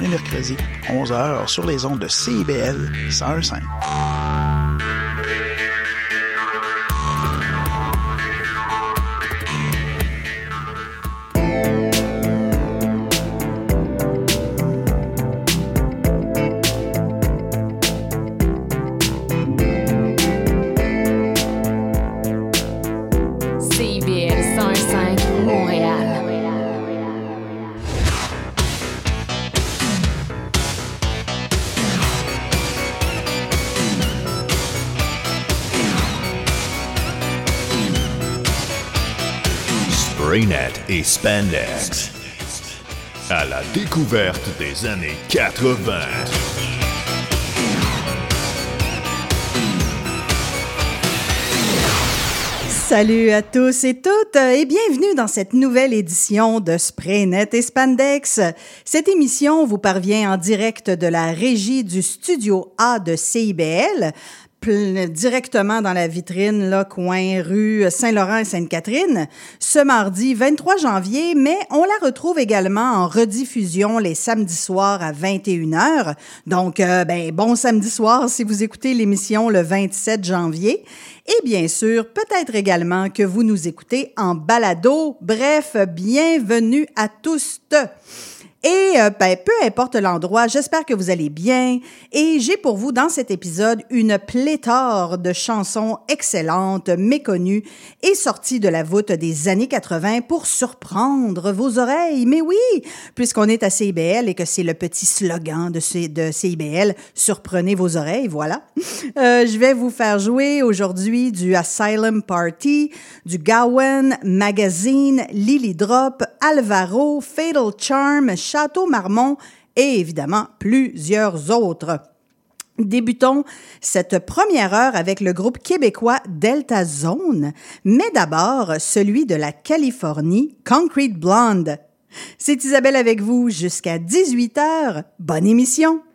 les mercredis, 11h, sur les ondes de CIBL 101.5. À la découverte des années 80. Salut à tous et toutes et bienvenue dans cette nouvelle édition de Spraynet et Spandex. Cette émission vous parvient en direct de la régie du studio A de CIBL directement dans la vitrine, là, coin rue Saint-Laurent et Sainte-Catherine, ce mardi 23 janvier, mais on la retrouve également en rediffusion les samedis soirs à 21h. Donc, euh, ben, bon samedi soir si vous écoutez l'émission le 27 janvier. Et bien sûr, peut-être également que vous nous écoutez en balado. Bref, bienvenue à tous. Et euh, ben, peu importe l'endroit, j'espère que vous allez bien. Et j'ai pour vous dans cet épisode une pléthore de chansons excellentes, méconnues et sorties de la voûte des années 80 pour surprendre vos oreilles. Mais oui, puisqu'on est à CIBL et que c'est le petit slogan de, CIBL, surprenez vos oreilles, voilà. Euh, je vais vous faire jouer aujourd'hui du Asylum Party, du Gowan Magazine, Lily Drop, Alvaro, Fatal Charm, Château Marmont et évidemment plusieurs autres. Débutons cette première heure avec le groupe québécois Delta Zone, mais d'abord celui de la Californie, Concrete Blonde. C'est Isabelle avec vous jusqu'à 18h. Bonne émission!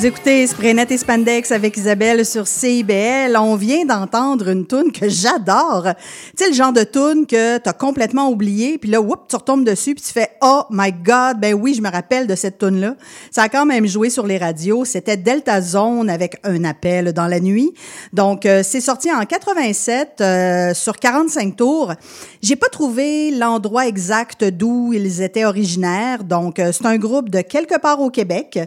Vous écoutez Spraynet et Spandex avec Isabelle sur CIBL. On vient d'entendre une toune que j'adore. Tu sais, le genre de toune que t'as complètement oublié, puis là, whoop, tu retombes dessus, puis tu fais « Oh my God! » Ben oui, je me rappelle de cette toune-là. Ça a quand même joué sur les radios. C'était Delta Zone avec un appel dans la nuit. Donc, euh, c'est sorti en 87 euh, sur 45 tours. J'ai pas trouvé l'endroit exact d'où ils étaient originaires. Donc, euh, c'est un groupe de quelque part au Québec.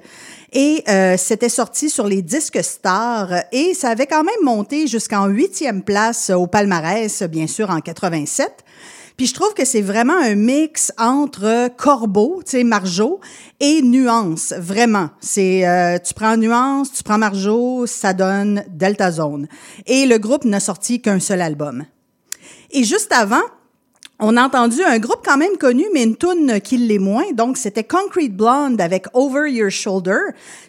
Et euh, c'était sorti sur les disques stars et ça avait quand même monté jusqu'en huitième place au palmarès, bien sûr, en 87. Puis je trouve que c'est vraiment un mix entre Corbeau, tu sais, Marjo, et Nuance, vraiment. C'est, euh, tu prends Nuance, tu prends Marjo, ça donne Delta Zone. Et le groupe n'a sorti qu'un seul album. Et juste avant, on a entendu un groupe quand même connu, mais une tune qui l'est moins. Donc, c'était Concrete Blonde avec Over Your Shoulder,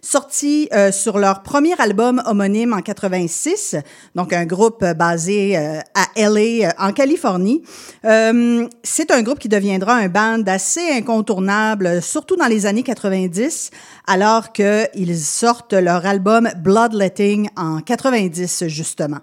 sorti euh, sur leur premier album homonyme en 86. Donc, un groupe basé euh, à LA, euh, en Californie. c'est un groupe qui deviendra un band assez incontournable, surtout dans les années 90, alors qu'ils sortent leur album Bloodletting en 90, justement.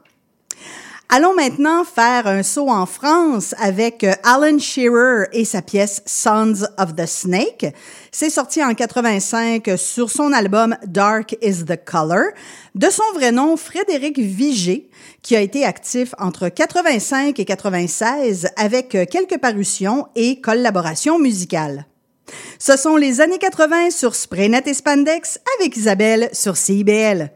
Allons maintenant faire un saut en France avec euh, Alan Shearer et sa pièce Sons of the Snake. C'est sorti en 85 sur son album Dark is the Color. De son vrai nom, Frédéric Vigé, qui a été actif entre 85 et 96 avec euh, quelques parutions et collaborations musicales. Ce sont les années 80 sur Spraynet et Spandex avec Isabelle sur CIBL.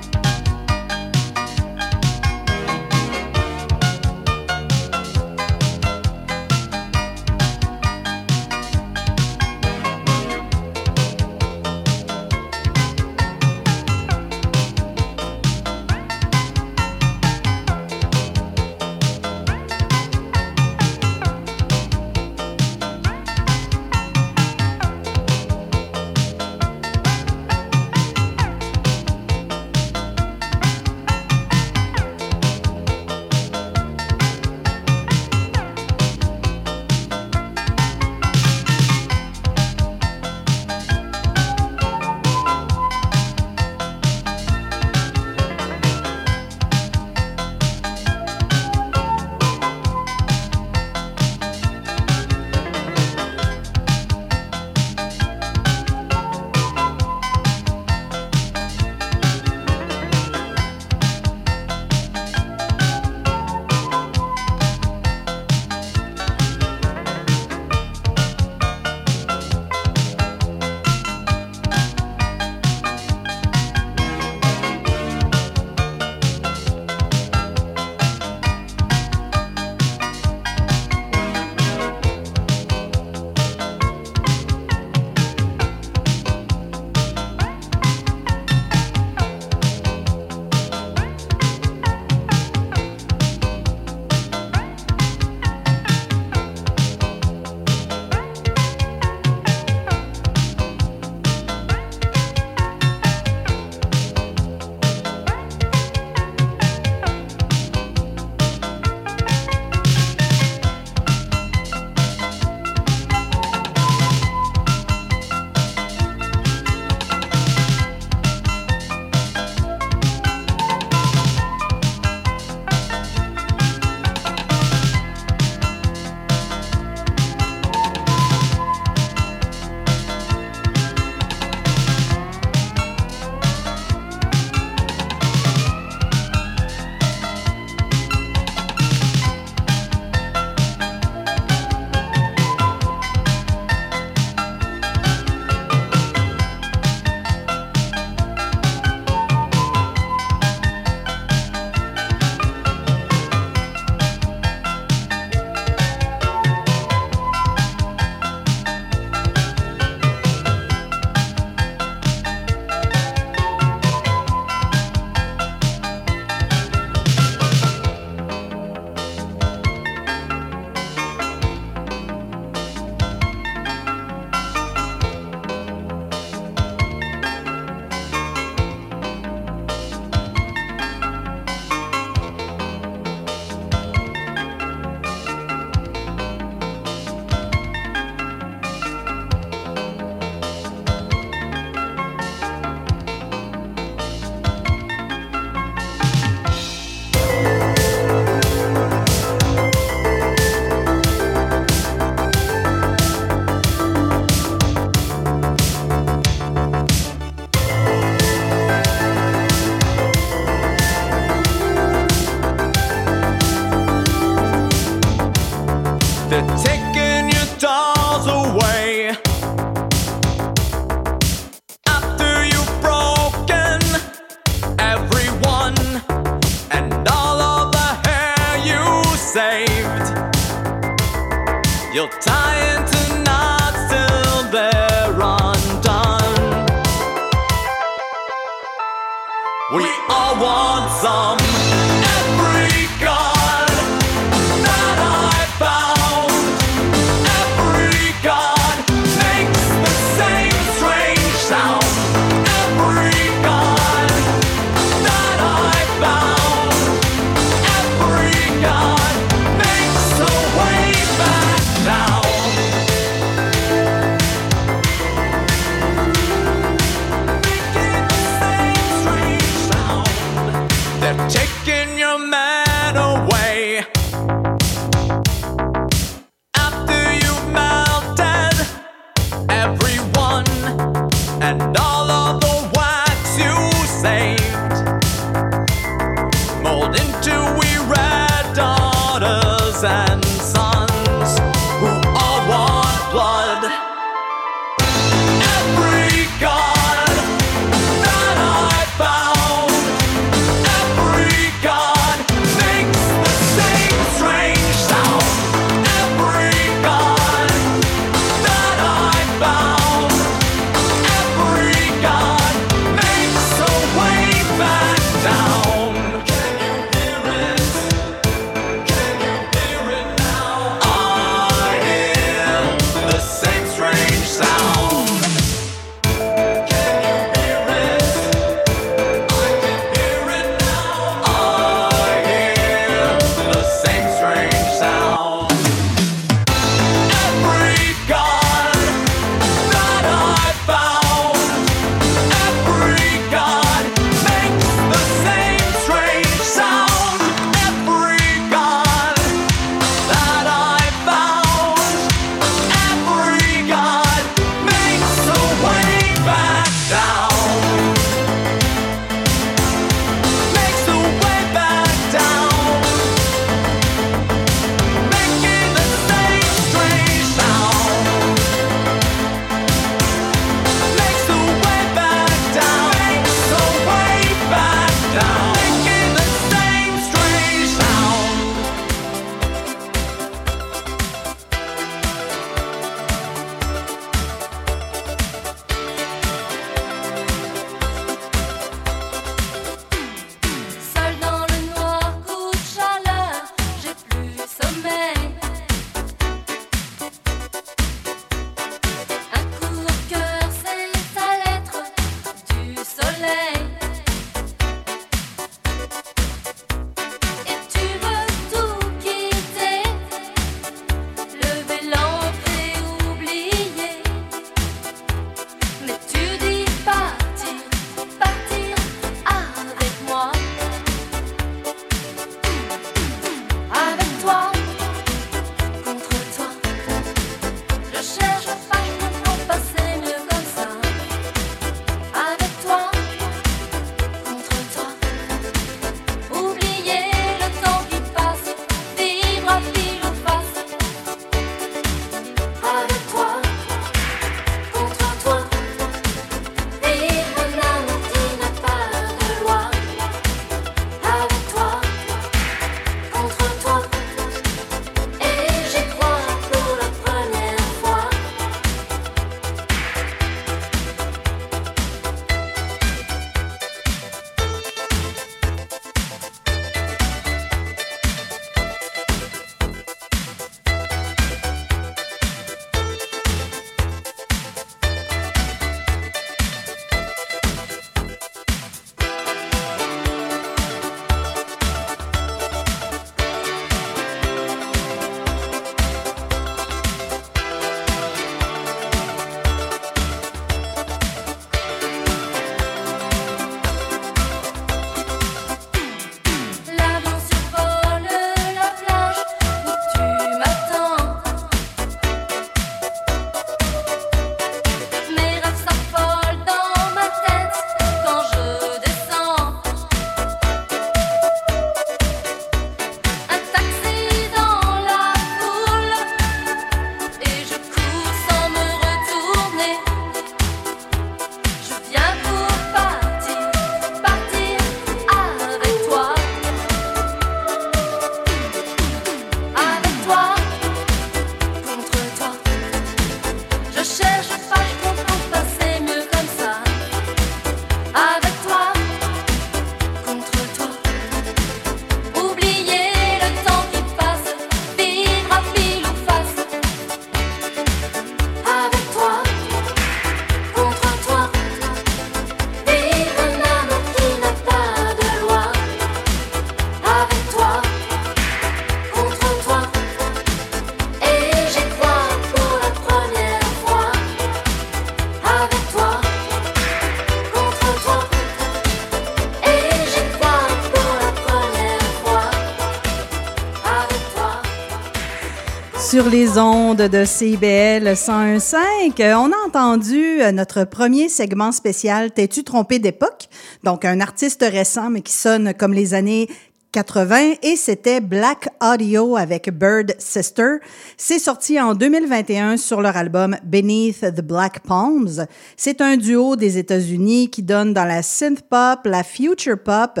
Les ondes de CIBL 101.5. On a entendu euh, notre premier segment spécial T'es-tu trompé d'époque? Donc, un artiste récent, mais qui sonne comme les années 80 et c'était Black Audio avec Bird Sister. C'est sorti en 2021 sur leur album Beneath the Black Palms. C'est un duo des États-Unis qui donne dans la synth pop, la future pop,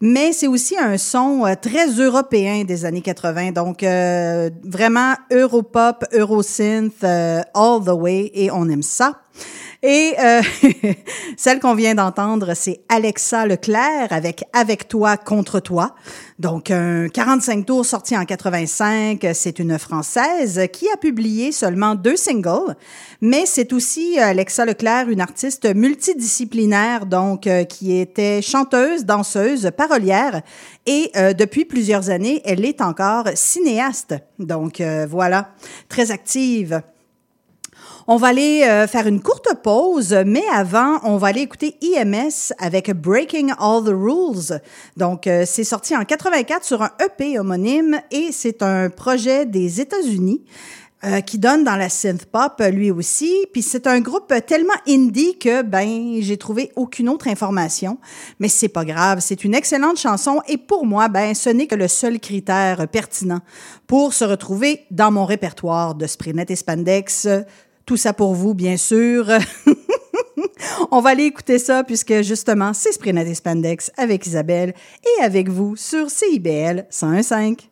mais c'est aussi un son euh, très européen des années 80. Donc euh, vraiment europop, eurosynth euh, all the way et on aime ça. Et euh, celle qu'on vient d'entendre, c'est Alexa Leclerc avec Avec toi contre toi. Donc un 45 tours sorti en 85, c'est une française qui a publié seulement deux singles, mais c'est aussi euh, Alexa Leclerc, une artiste multidisciplinaire donc euh, qui était chanteuse, danseuse, parolière et depuis plusieurs années, elle est encore cinéaste. Donc voilà, très active. On va aller euh, faire une courte pause, mais avant, on va aller écouter IMS avec Breaking All the Rules. Donc, euh, c'est sorti en 84 sur un EP homonyme et c'est un projet des États-Unis. Euh, qui donne dans la synth pop lui aussi. Puis c'est un groupe tellement indie que ben j'ai trouvé aucune autre information, mais c'est pas grave, c'est une excellente chanson et pour moi ben ce n'est que le seul critère pertinent pour se retrouver dans mon répertoire de Sprinet et Spandex tout ça pour vous, bien sûr. On va aller écouter ça puisque justement, c'est Sprinet Spandex avec Isabelle et avec vous sur CIBL 101.5.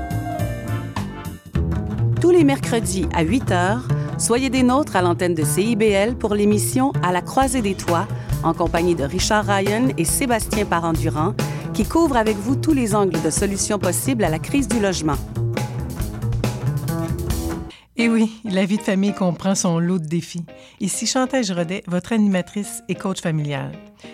Les mercredis à 8 h, soyez des nôtres à l'antenne de CIBL pour l'émission À la croisée des toits, en compagnie de Richard Ryan et Sébastien Parent-Durand, qui couvrent avec vous tous les angles de solutions possibles à la crise du logement. Et oui, la vie de famille comprend son lot de défis. Ici Chantal Rodet, votre animatrice et coach familial.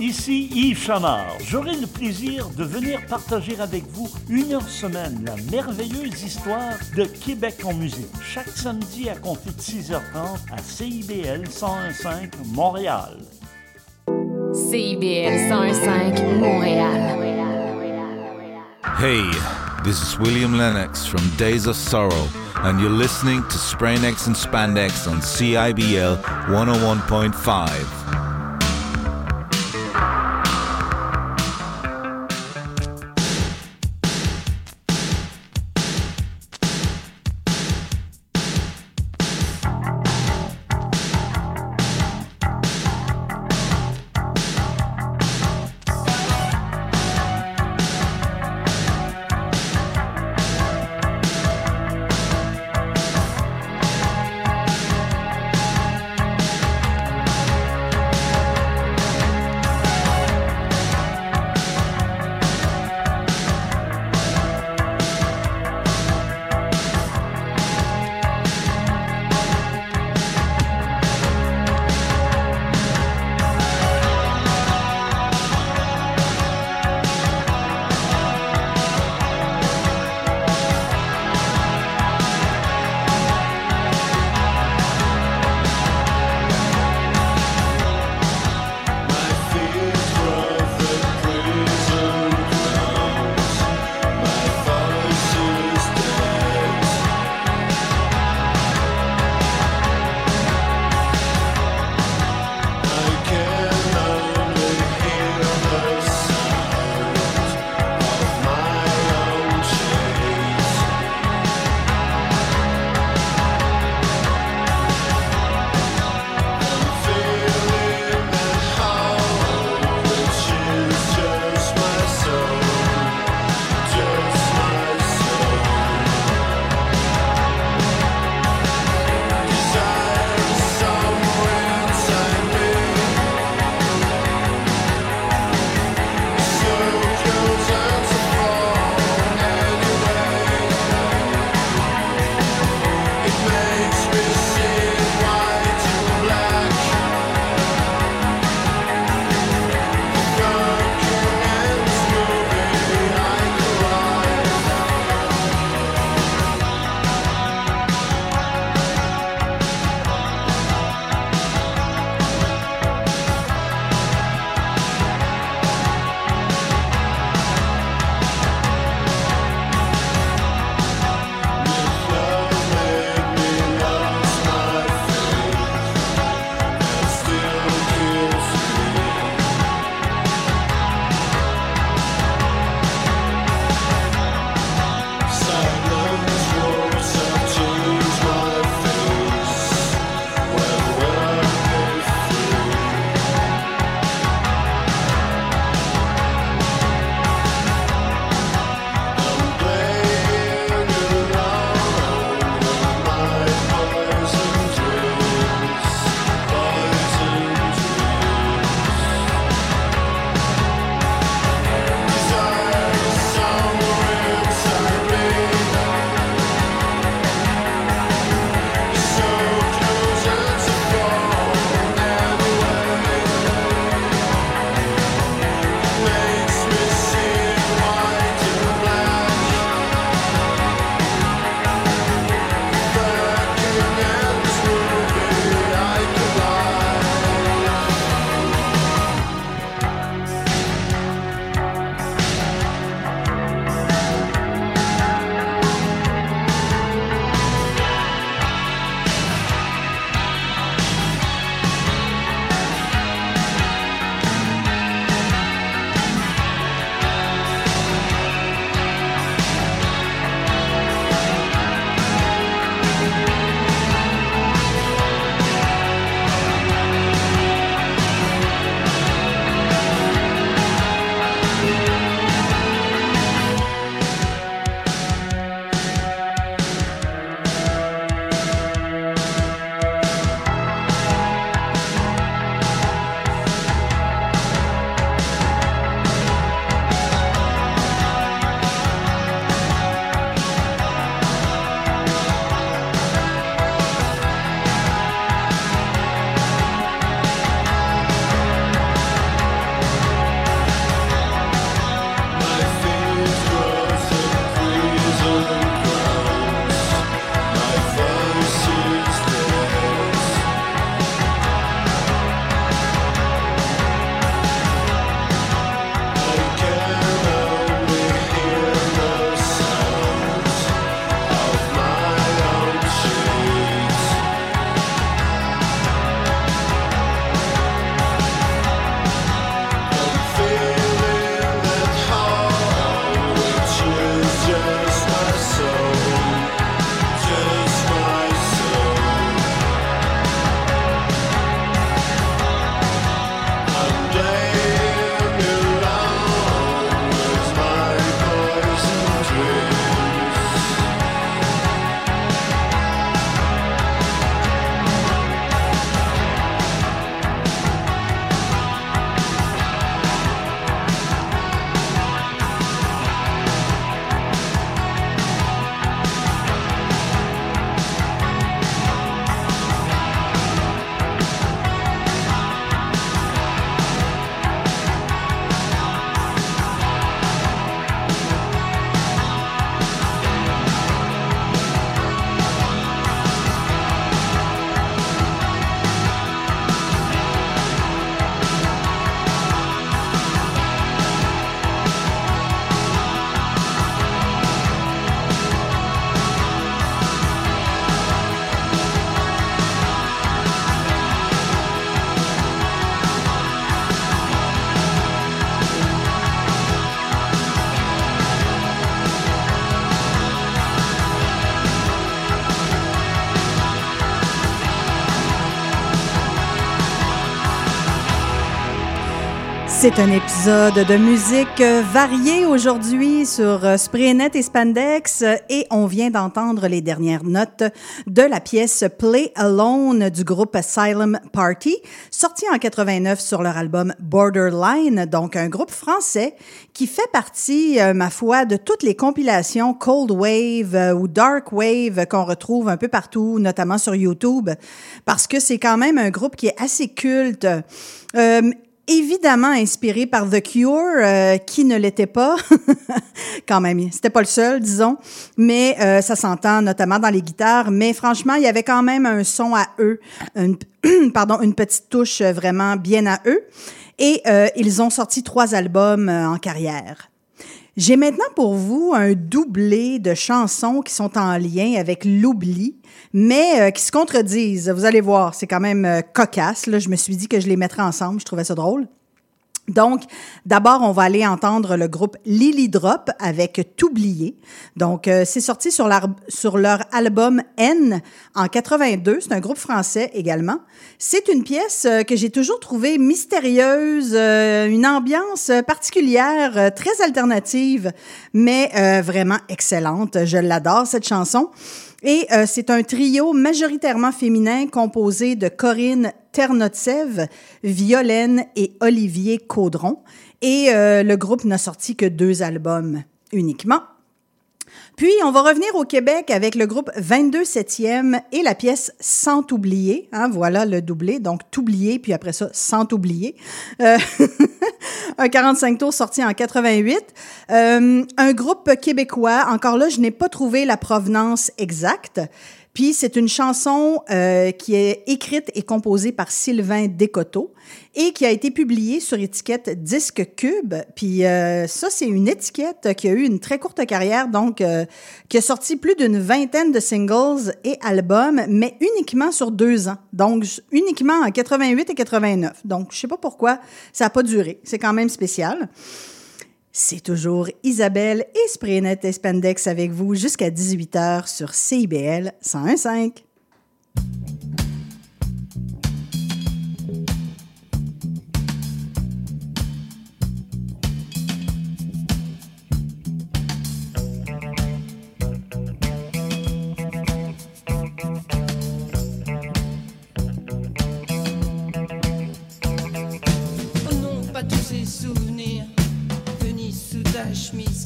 Ici Yves Chamard. J'aurai le plaisir de venir partager avec vous une heure semaine la merveilleuse histoire de Québec en musique. Chaque samedi à compter de 6h30 à CIBL 101.5 Montréal. CIBL 101.5 Montréal. Hey, this is William Lennox from Days of Sorrow, and you're listening to Spraynex and Spandex on CIBL 101.5. C'est un épisode de musique variée aujourd'hui sur euh, Spraynet et Spandex et on vient d'entendre les dernières notes de la pièce Play Alone du groupe Asylum Party, sorti en 89 sur leur album Borderline, donc un groupe français qui fait partie, euh, ma foi, de toutes les compilations Cold Wave euh, ou Dark Wave qu'on retrouve un peu partout, notamment sur YouTube, parce que c'est quand même un groupe qui est assez culte. Euh, évidemment inspiré par The Cure, euh, qui ne l'était pas, quand même. C'était pas le seul, disons, mais euh, ça s'entend notamment dans les guitares. Mais franchement, il y avait quand même un son à eux, une, pardon, une petite touche vraiment bien à eux. Et euh, ils ont sorti trois albums en carrière. J'ai maintenant pour vous un doublé de chansons qui sont en lien avec l'oubli, mais euh, qui se contredisent. Vous allez voir, c'est quand même euh, cocasse. Là. Je me suis dit que je les mettrais ensemble. Je trouvais ça drôle. Donc, d'abord, on va aller entendre le groupe Lily Drop avec T'oublier. Donc, euh, c'est sorti sur, sur, leur album N en 82. C'est un groupe français également. C'est une pièce euh, que j'ai toujours trouvée mystérieuse, euh, une ambiance particulière, très alternative, mais vraiment excellente. Je l'adore, cette chanson. Et euh, c'est un trio majoritairement féminin composé de Corinne Ternotsev, Violaine et Olivier Caudron. Et euh, le groupe n'a sorti que deux albums uniquement. Puis, on va revenir au Québec avec le groupe 22 septième et la pièce Sans oublier. Hein, voilà le doublé. Donc, t'oublier, puis après ça, Sans oublier. Euh, un 45 tours sorti en 88. Euh, un groupe québécois. Encore là, je n'ai pas trouvé la provenance exacte. Puis c'est une chanson euh, qui est écrite et composée par Sylvain Descoteaux et qui a été publiée sur étiquette Disque Cube. Puis euh, ça, c'est une étiquette qui a eu une très courte carrière, donc euh, qui a sorti plus d'une vingtaine de singles et albums, mais uniquement sur deux ans. Donc uniquement en 88 et 89. Donc je sais pas pourquoi ça a pas duré. C'est quand même spécial. C'est toujours Isabelle et Spraynet et avec vous jusqu'à 18h sur CIBL 101.5.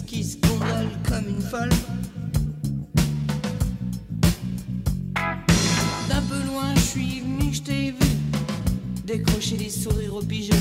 qui se gondole comme une folle. D'un peu loin, je suis venu, je t'ai vu décrocher des sourires au pigeon.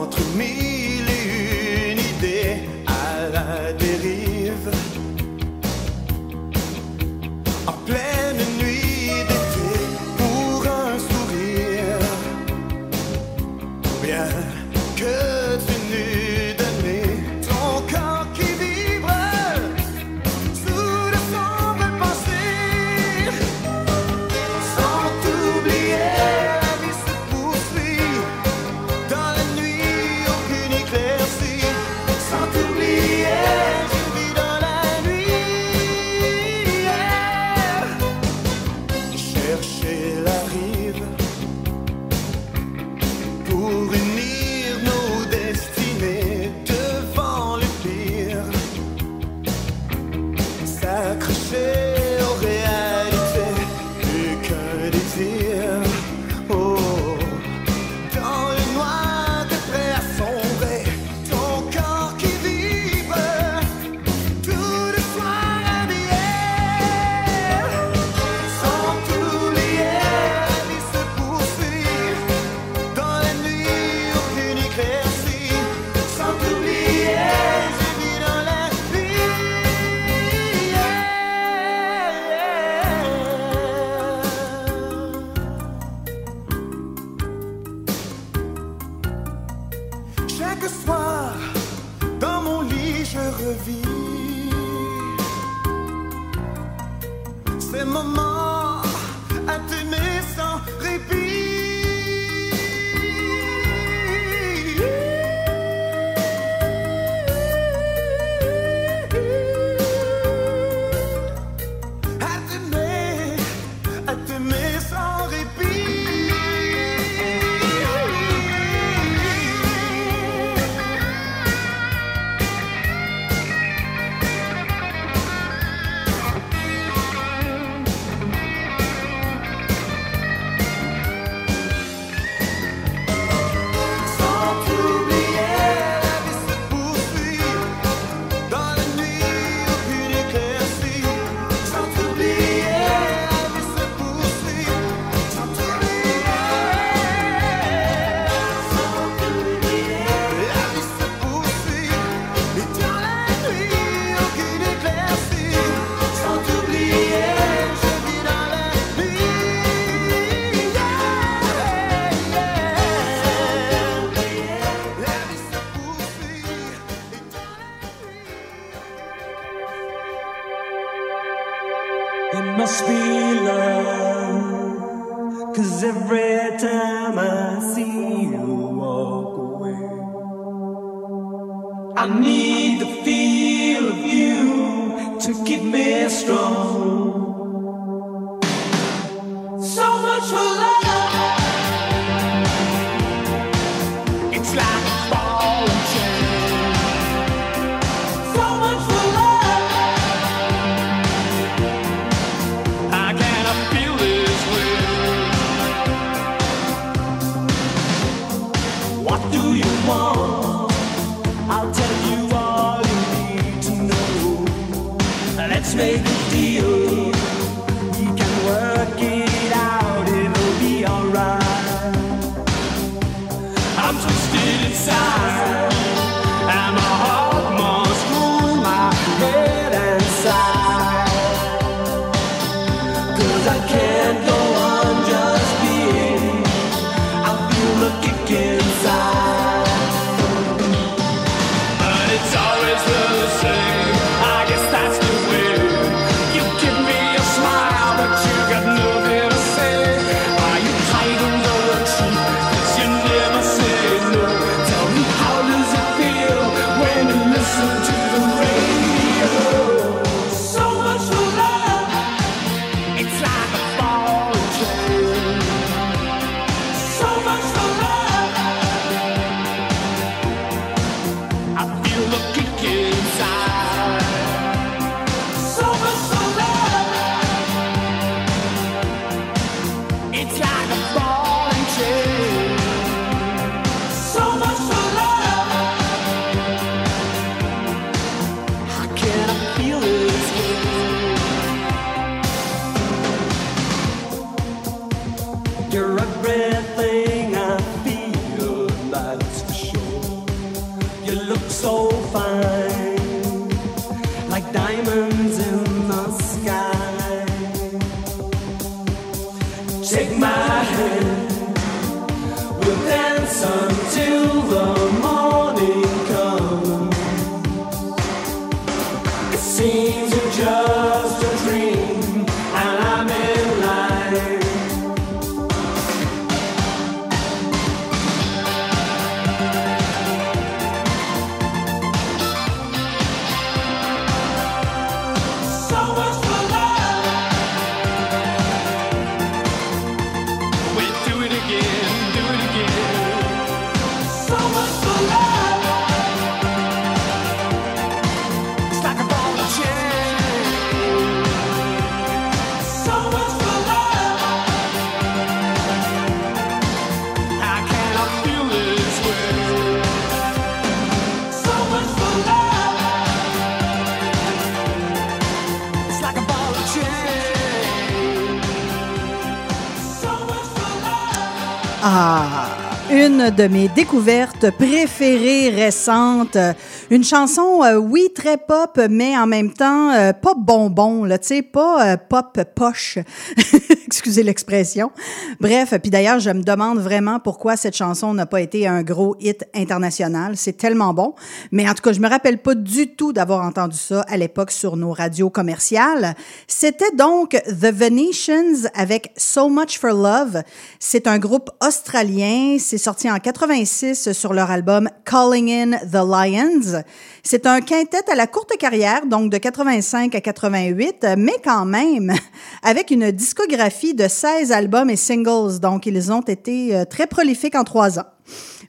entre mille de mes découvertes préférées récentes. Une chanson, euh, oui, très pop, mais en même temps, euh, pop bonbon, tu sais, pas euh, pop poche. Excusez l'expression. Bref, puis d'ailleurs, je me demande vraiment pourquoi cette chanson n'a pas été un gros hit international. C'est tellement bon. Mais en tout cas, je me rappelle pas du tout d'avoir entendu ça à l'époque sur nos radios commerciales. C'était donc The Venetians avec So Much for Love. C'est un groupe australien. C'est sorti en 86 sur leur album Calling in the Lions. C'est un quintet à la courte carrière, donc de 85 à 88, mais quand même avec une discographie de 16 albums et singles. Donc, ils ont été euh, très prolifiques en trois ans.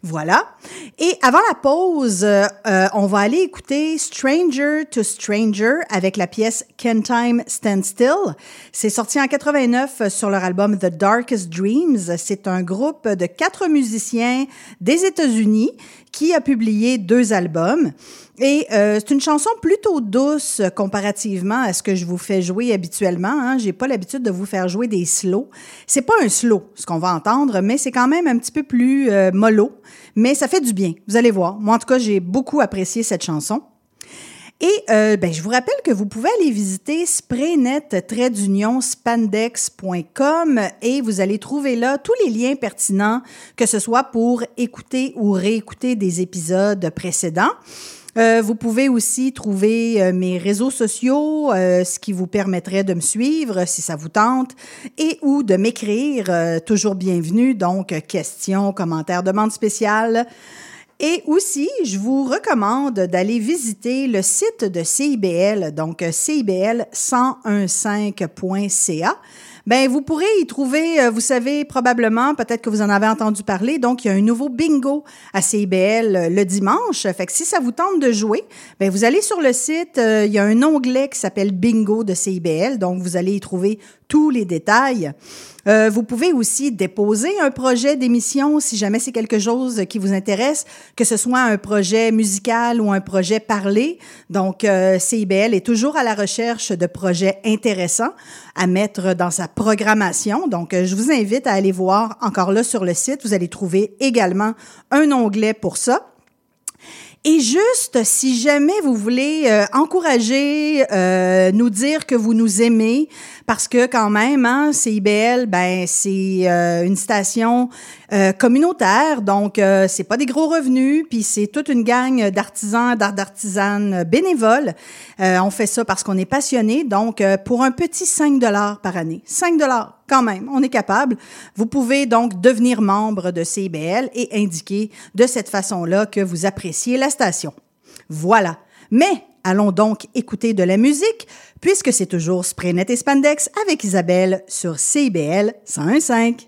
Voilà. Et avant la pause, euh, euh, on va aller écouter Stranger to Stranger avec la pièce Can Time Stand Still. C'est sorti en 89 sur leur album The Darkest Dreams. C'est un groupe de quatre musiciens des États-Unis qui a publié deux albums. Et euh, c'est une chanson plutôt douce comparativement à ce que je vous fais jouer habituellement. Hein. J'ai pas l'habitude de vous faire jouer des slows. C'est pas un slow, ce qu'on va entendre, mais c'est quand même un petit peu plus euh, mollo. Mais ça fait du bien. Vous allez voir. Moi, en tout cas, j'ai beaucoup apprécié cette chanson. Et euh, ben, je vous rappelle que vous pouvez aller visiter spraynet-spandex.com et vous allez trouver là tous les liens pertinents, que ce soit pour écouter ou réécouter des épisodes précédents. Euh, vous pouvez aussi trouver euh, mes réseaux sociaux, euh, ce qui vous permettrait de me suivre si ça vous tente, et ou de m'écrire, euh, toujours bienvenue, donc questions, commentaires, demandes spéciales. Et aussi, je vous recommande d'aller visiter le site de CIBL, donc cibl1015.ca. Ben, vous pourrez y trouver, euh, vous savez probablement, peut-être que vous en avez entendu parler, donc il y a un nouveau bingo à CIBL euh, le dimanche. Fait que si ça vous tente de jouer, ben vous allez sur le site, euh, il y a un onglet qui s'appelle Bingo de CIBL, donc vous allez y trouver tous les détails. Euh, vous pouvez aussi déposer un projet d'émission si jamais c'est quelque chose qui vous intéresse, que ce soit un projet musical ou un projet parlé. Donc, euh, CIBL est toujours à la recherche de projets intéressants à mettre dans sa programmation. Donc, euh, je vous invite à aller voir encore là sur le site. Vous allez trouver également un onglet pour ça. Et juste, si jamais vous voulez euh, encourager, euh, nous dire que vous nous aimez, parce que quand même, hein, CIBL, ben c'est euh, une station euh, communautaire, donc euh, c'est pas des gros revenus, puis c'est toute une gang d'artisans, d'art- d'artisanes bénévoles. Euh, on fait ça parce qu'on est passionné, donc euh, pour un petit 5 dollars par année, 5 dollars quand même, on est capable. Vous pouvez donc devenir membre de CIBL et indiquer de cette façon-là que vous appréciez la station. Voilà. Mais allons donc écouter de la musique, puisque c'est toujours Spraynet et Spandex avec Isabelle sur CIBL 101.5.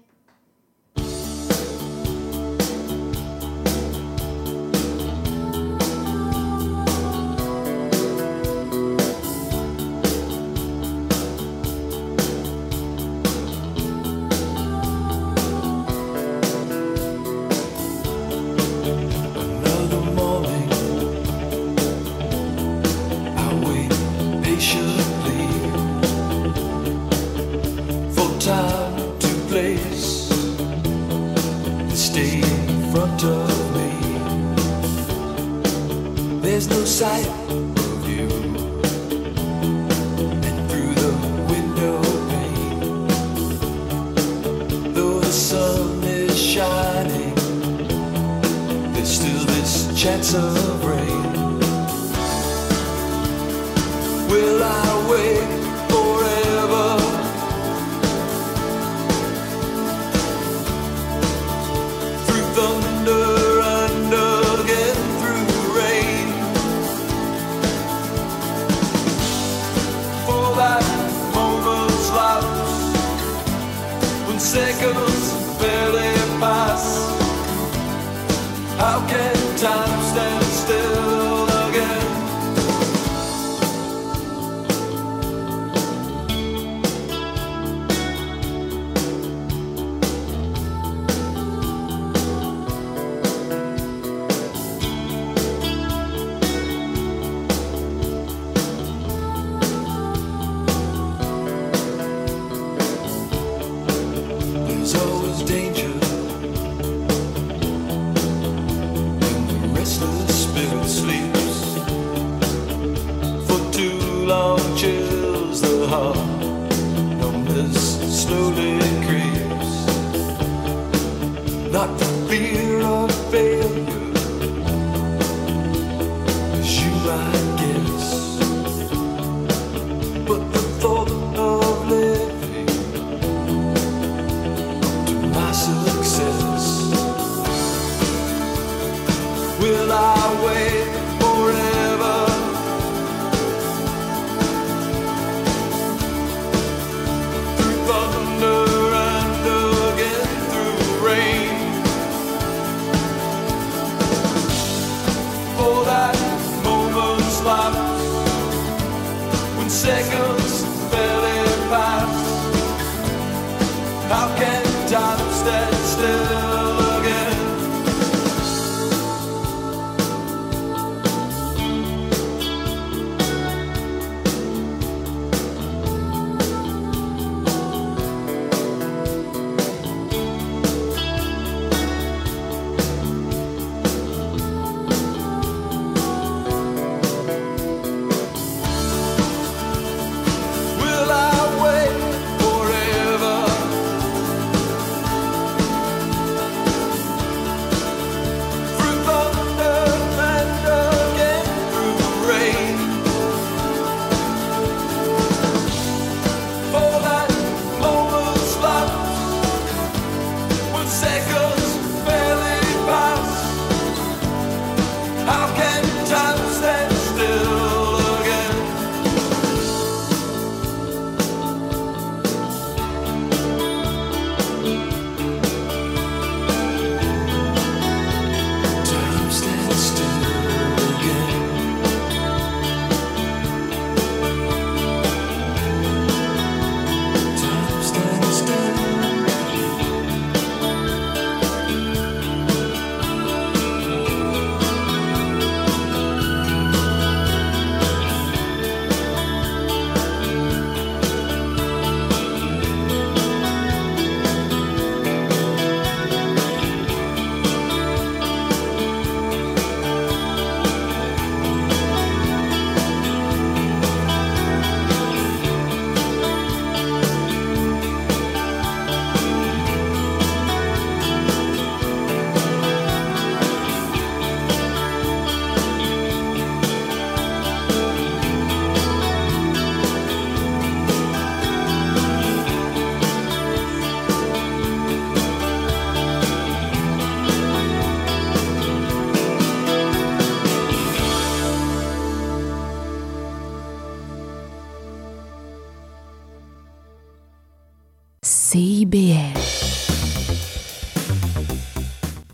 fear of failure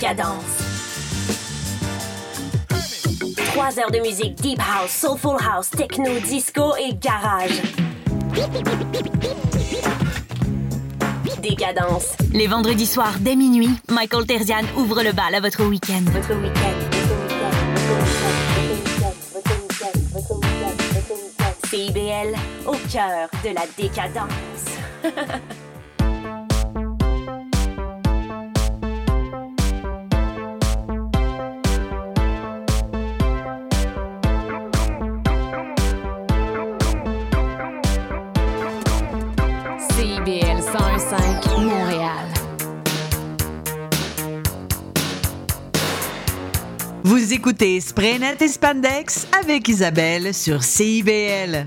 Décadence. Trois heures de musique deep house, soulful house, techno, disco et garage. Décadence. Les vendredis soirs, dès minuit, Michael Terzian ouvre le bal à votre week-end. Votre week-end. CIBL, au cœur de la décadence. Vous écoutez Spraynet et Spandex avec Isabelle sur CIBL.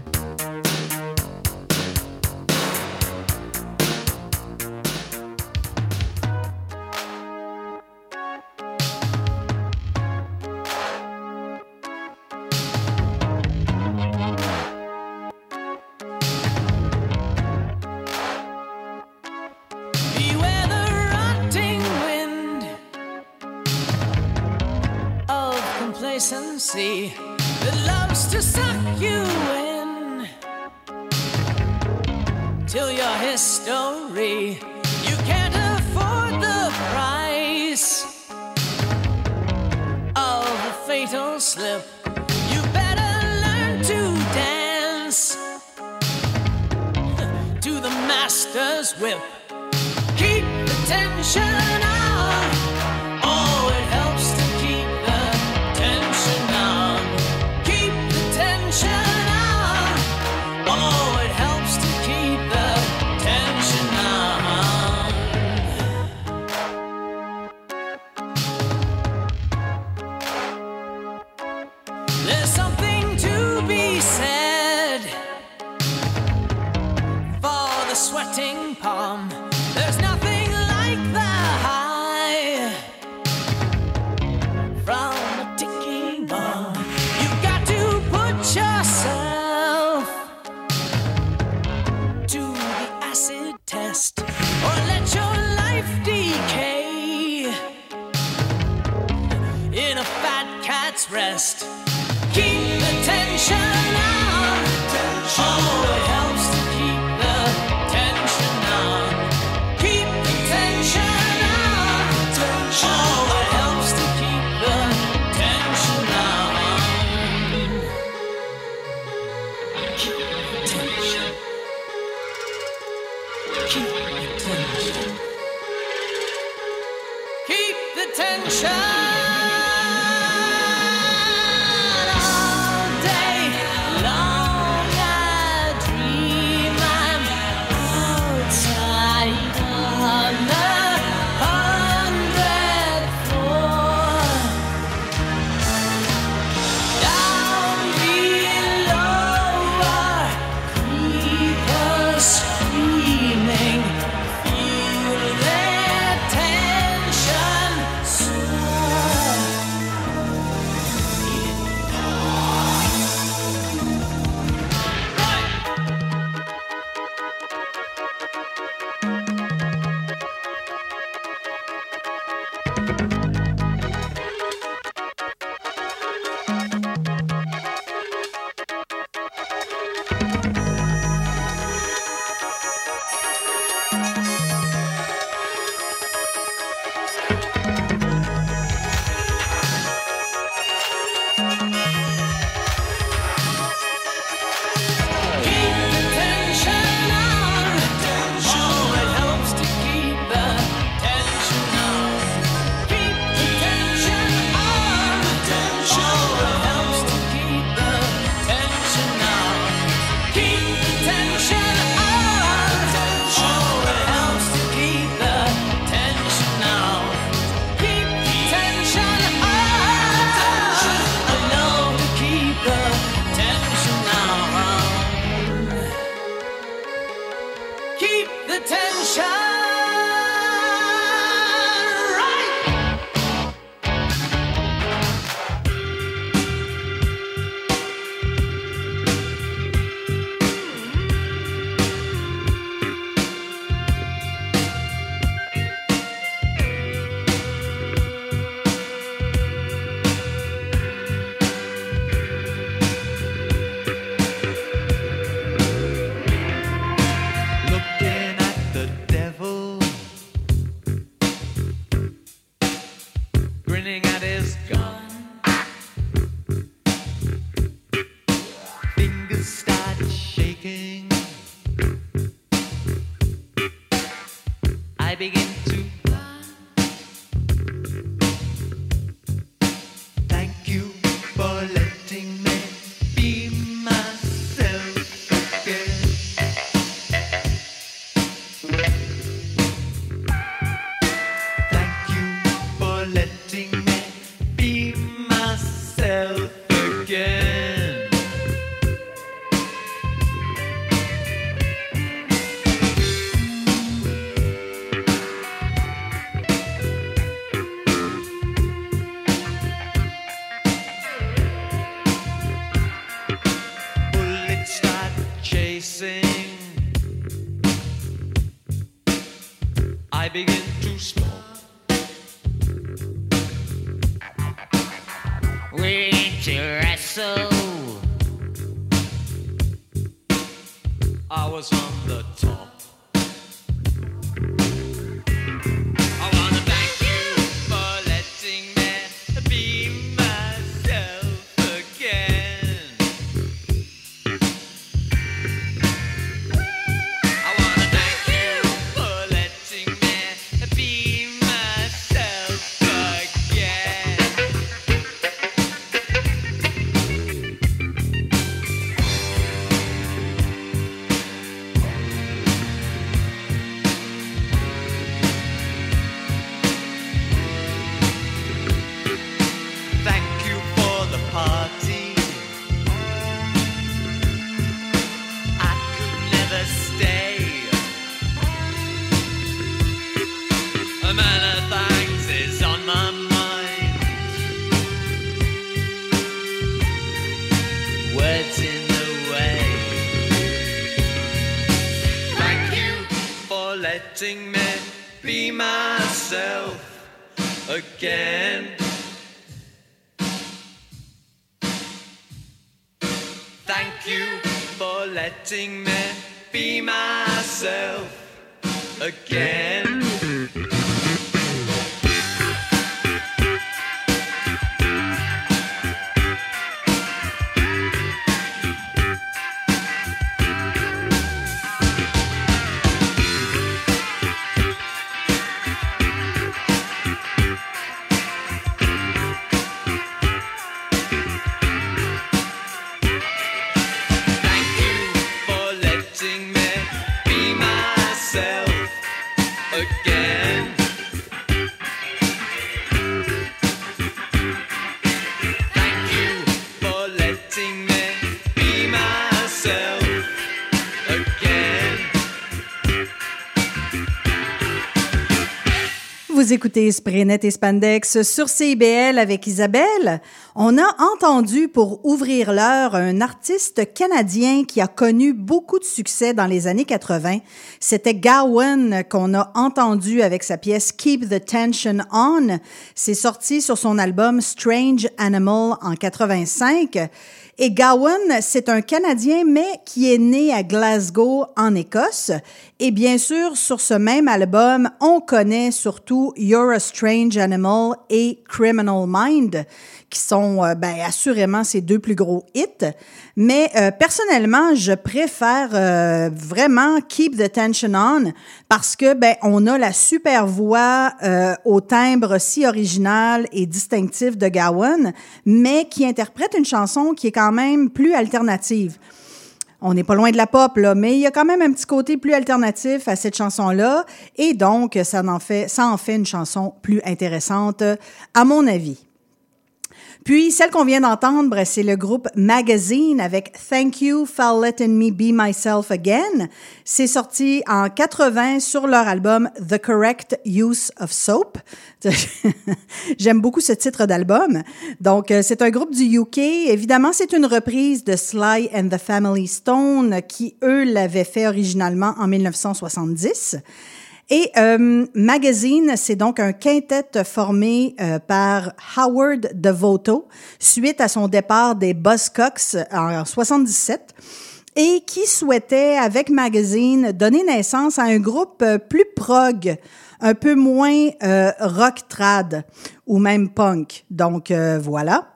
Keep letting me be myself again. Thank you for letting me be myself again. Écoutez Sprenet et Spandex sur CIBL avec Isabelle. On a entendu pour ouvrir l'heure un artiste canadien qui a connu beaucoup de succès dans les années 80. C'était Gowan qu'on a entendu avec sa pièce Keep the Tension On. C'est sorti sur son album Strange Animal en 85. Et Gowan, c'est un Canadien, mais qui est né à Glasgow, en Écosse. Et bien sûr, sur ce même album, on connaît surtout You're a Strange Animal et Criminal Mind, qui sont euh, ben, assurément ses deux plus gros hits. Mais euh, personnellement, je préfère euh, vraiment Keep the Tension On parce que ben on a la super voix euh, au timbre si original et distinctif de Gowan, mais qui interprète une chanson qui est quand même plus alternative. On n'est pas loin de la pop, là, mais il y a quand même un petit côté plus alternatif à cette chanson-là. Et donc, ça en, fait, ça en fait une chanson plus intéressante, à mon avis. Puis, celle qu'on vient d'entendre, c'est le groupe Magazine avec Thank You for Letting Me Be Myself Again. C'est sorti en 80 sur leur album The Correct Use of Soap. J'aime beaucoup ce titre d'album. Donc, euh, c'est un groupe du UK. Évidemment, c'est une reprise de Sly and the Family Stone qui, eux, l'avaient fait originalement en 1970. Et euh, Magazine, c'est donc un quintet formé euh, par Howard Devoto suite à son départ des Buzzcocks en 77 et qui souhaitait, avec Magazine, donner naissance à un groupe euh, plus prog, un peu moins euh, rock trad ou même punk. Donc euh, voilà.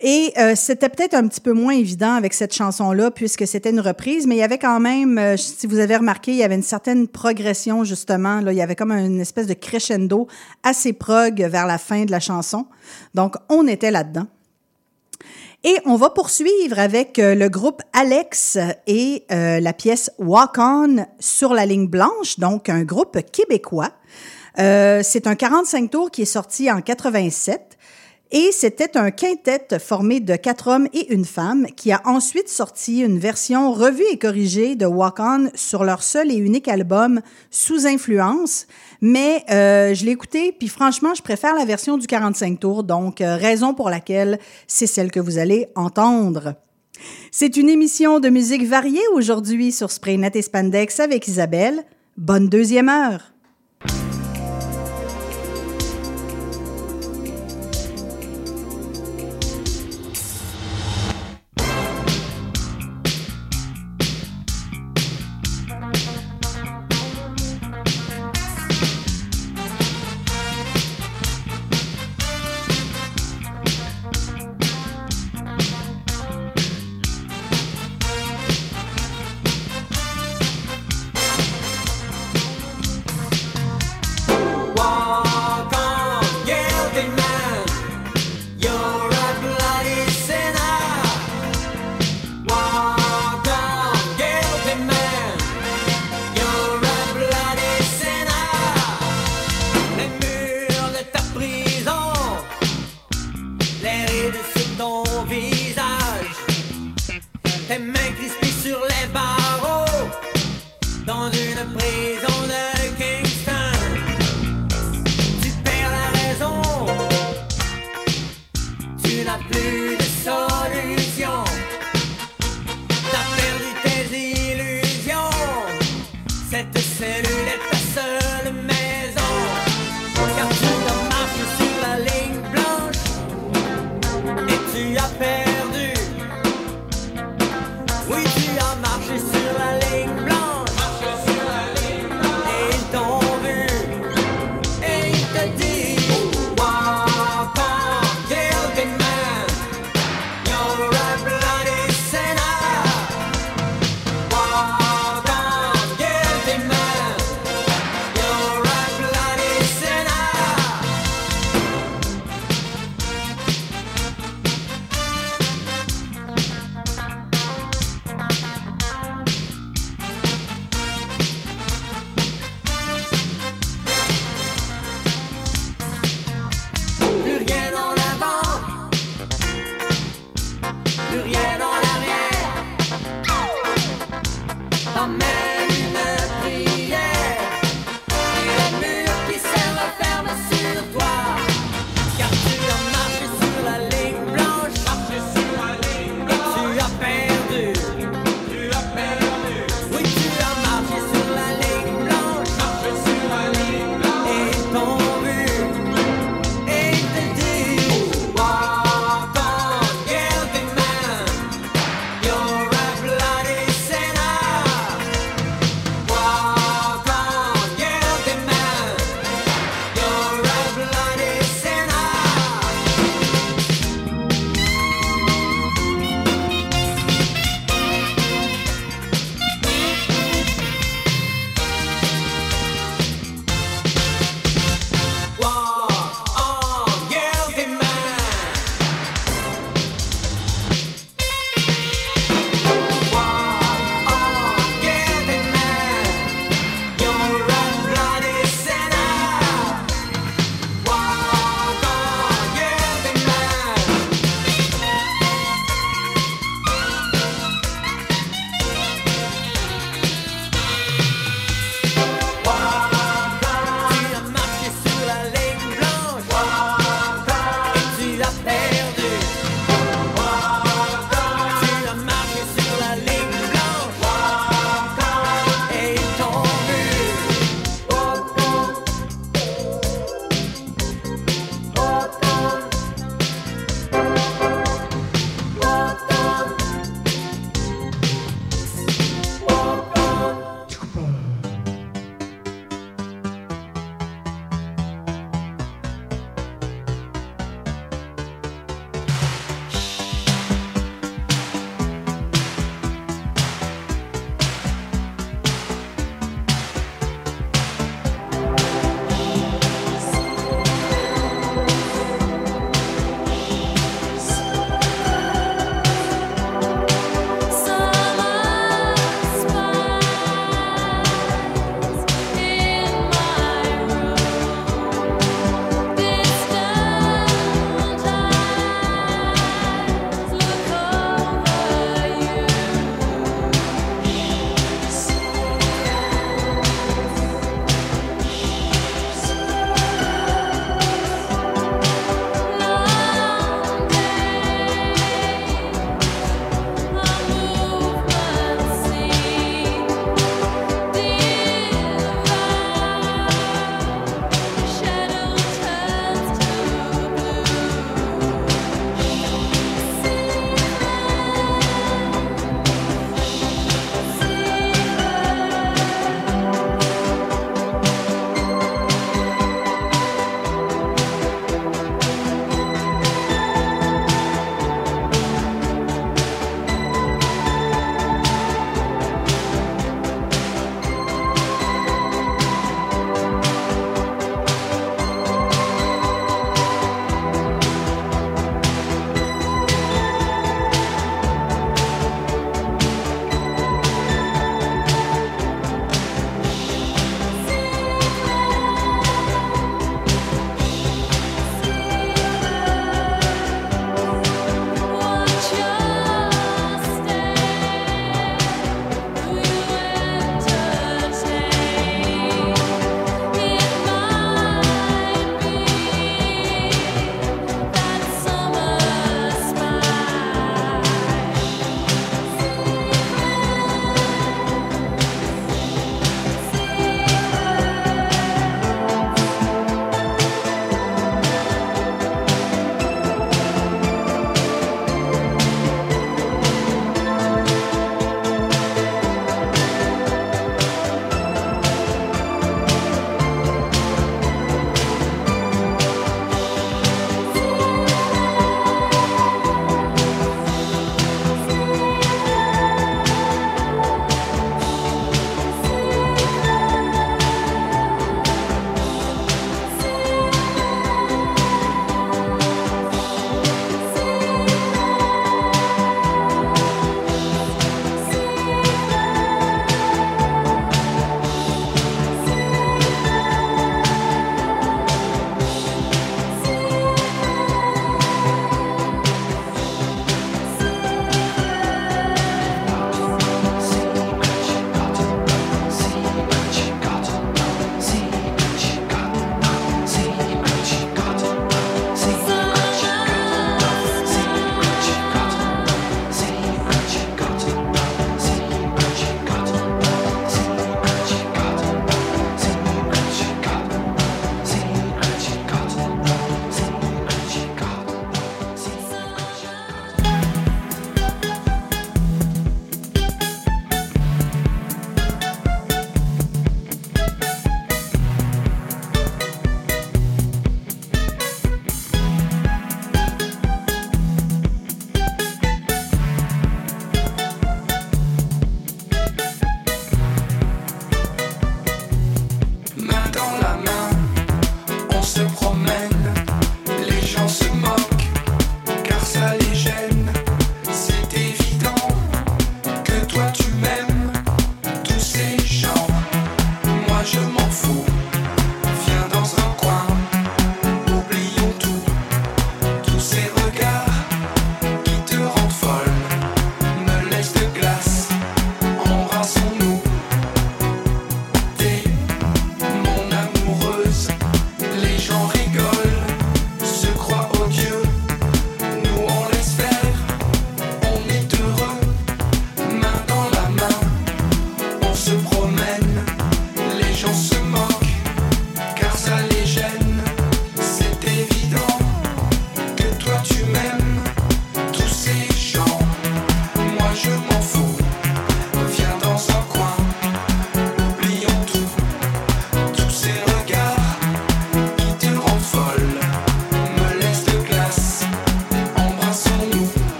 Et euh, c'était peut-être un petit peu moins évident avec cette chanson-là, puisque c'était une reprise, mais il y avait quand même, euh, si vous avez remarqué, il y avait une certaine progression, justement. Là, il y avait comme une espèce de crescendo assez prog vers la fin de la chanson. Donc, on était là-dedans. Et on va poursuivre avec euh, le groupe Alex et euh, la pièce Walk On sur la ligne blanche, donc un groupe québécois. Euh, c'est un 45 tours qui est sorti en 87. Et c'était un quintet formé de quatre hommes et une femme qui a ensuite sorti une version revue et corrigée de Walk On sur leur seul et unique album Sous influence. Mais euh, je l'ai écouté, puis franchement, je préfère la version du 45 tours, donc euh, raison pour laquelle c'est celle que vous allez entendre. C'est une émission de musique variée aujourd'hui sur Spraynet et Spandex avec Isabelle. Bonne deuxième heure.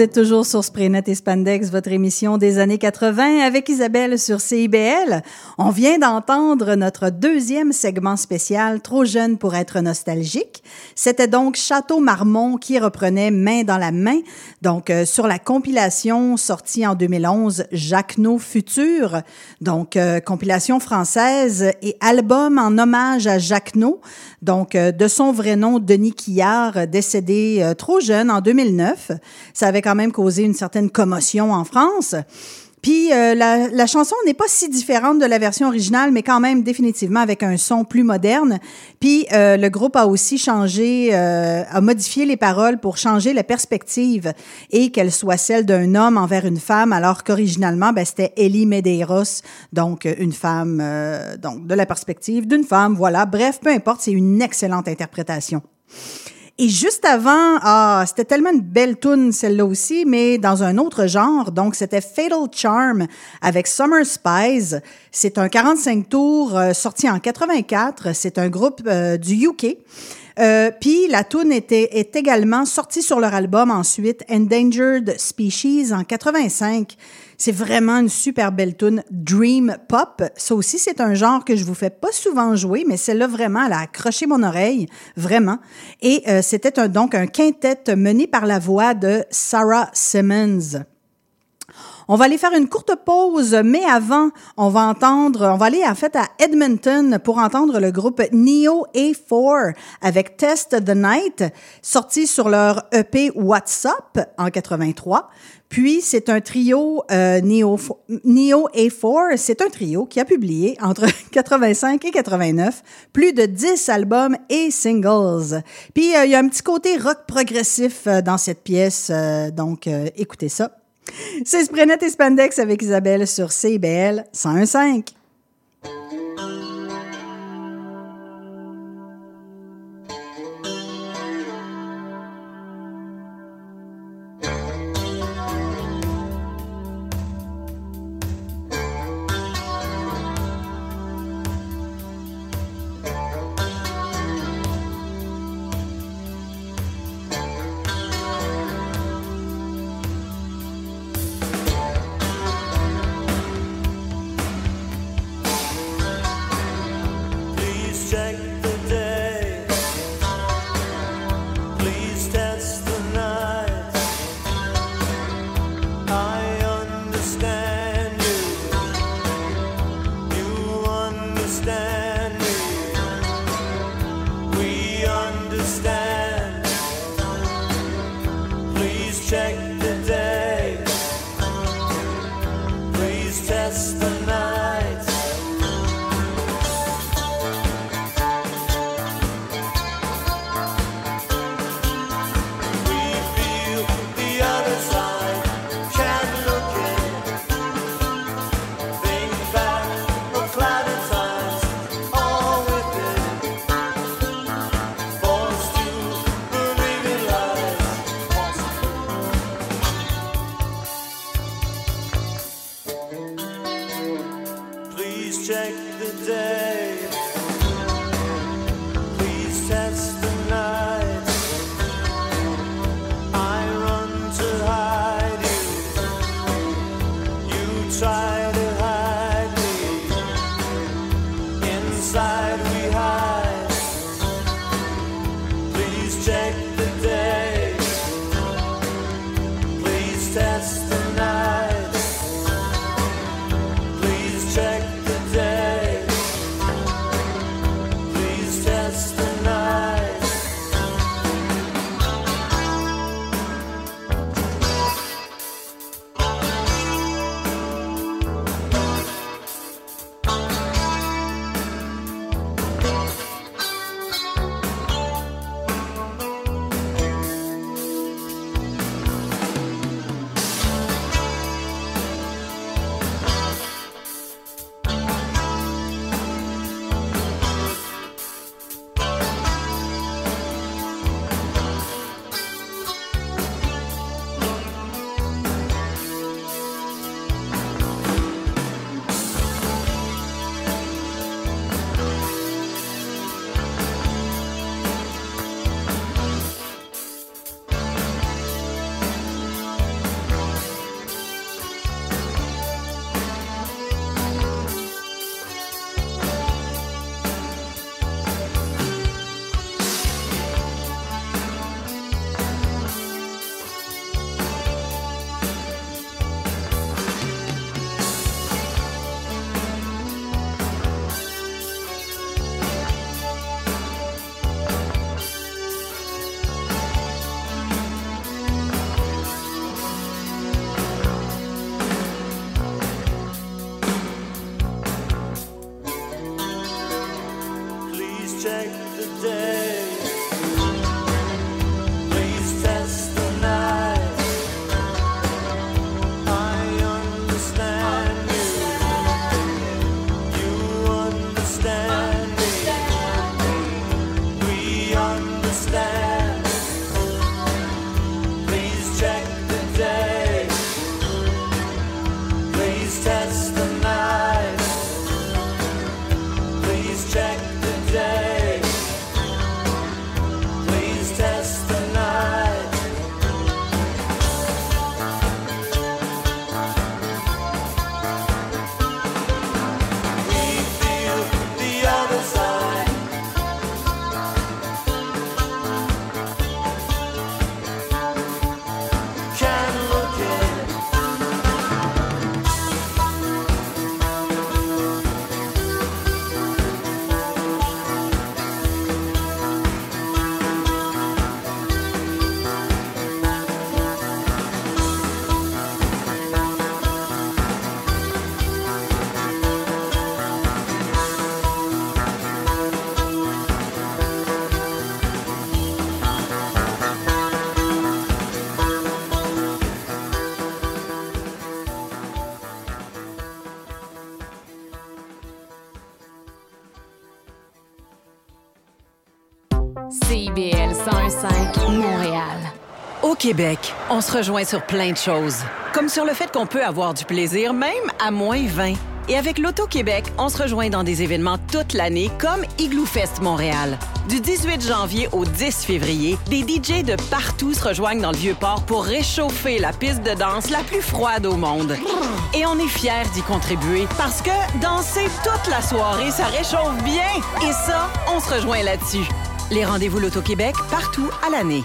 Vous êtes toujours sur Spraynet et Spandex, votre émission des années 80 avec Isabelle sur CIBL. On vient d'entendre notre deuxième segment spécial Trop jeune pour être nostalgique. C'était donc Château Marmont qui reprenait Main dans la main, donc euh, sur la compilation sortie en 2011 Jacques No Futur, donc euh, compilation française et album en hommage à Jacques No, donc euh, de son vrai nom Denis Quillard, décédé euh, trop jeune en 2009. Ça avait quand même causé une certaine commotion en France. Puis euh, la, la chanson n'est pas si différente de la version originale, mais quand même définitivement avec un son plus moderne. Puis euh, le groupe a aussi changé, euh, a modifié les paroles pour changer la perspective et qu'elle soit celle d'un homme envers une femme, alors qu'originalement ben, c'était Ellie Medeiros, donc euh, une femme, euh, donc de la perspective d'une femme. Voilà. Bref, peu importe, c'est une excellente interprétation. Et juste avant, ah, c'était tellement une belle tune celle-là aussi, mais dans un autre genre. Donc, c'était Fatal Charm avec Summer Spies. C'est un 45 tours euh, sorti en 84. C'est un groupe euh, du UK. Euh, Puis la tune était est également sortie sur leur album ensuite Endangered Species en 85. C'est vraiment une super belle tune Dream Pop. Ça aussi c'est un genre que je vous fais pas souvent jouer, mais celle-là vraiment elle a accroché mon oreille vraiment. Et euh, c'était donc un quintet mené par la voix de Sarah Simmons. On va aller faire une courte pause, mais avant, on va entendre, on va aller en fait à Edmonton pour entendre le groupe Neo A4 avec Test the Night, sorti sur leur EP What's Up en 83. Puis c'est un trio euh, Neo, Neo A4, c'est un trio qui a publié entre 85 et 89 plus de 10 albums et singles. Puis euh, il y a un petit côté rock progressif euh, dans cette pièce, euh, donc écoutez ça. C'est Sprenet et Spandex avec Isabelle sur CBL 101.5. success. Québec, on se rejoint sur plein de choses. Comme sur le fait qu'on peut avoir du plaisir même à moins 20. Et avec l'Auto-Québec, on se rejoint dans des événements toute l'année comme Igloo Fest Montréal. Du 18 janvier au 10 février, des DJ de partout se rejoignent dans le Vieux-Port pour réchauffer la piste de danse la plus froide au monde. Et on est fiers d'y contribuer parce que danser toute la soirée, ça réchauffe bien. Et ça, on se rejoint là-dessus. Les rendez-vous L'Auto-Québec partout à l'année.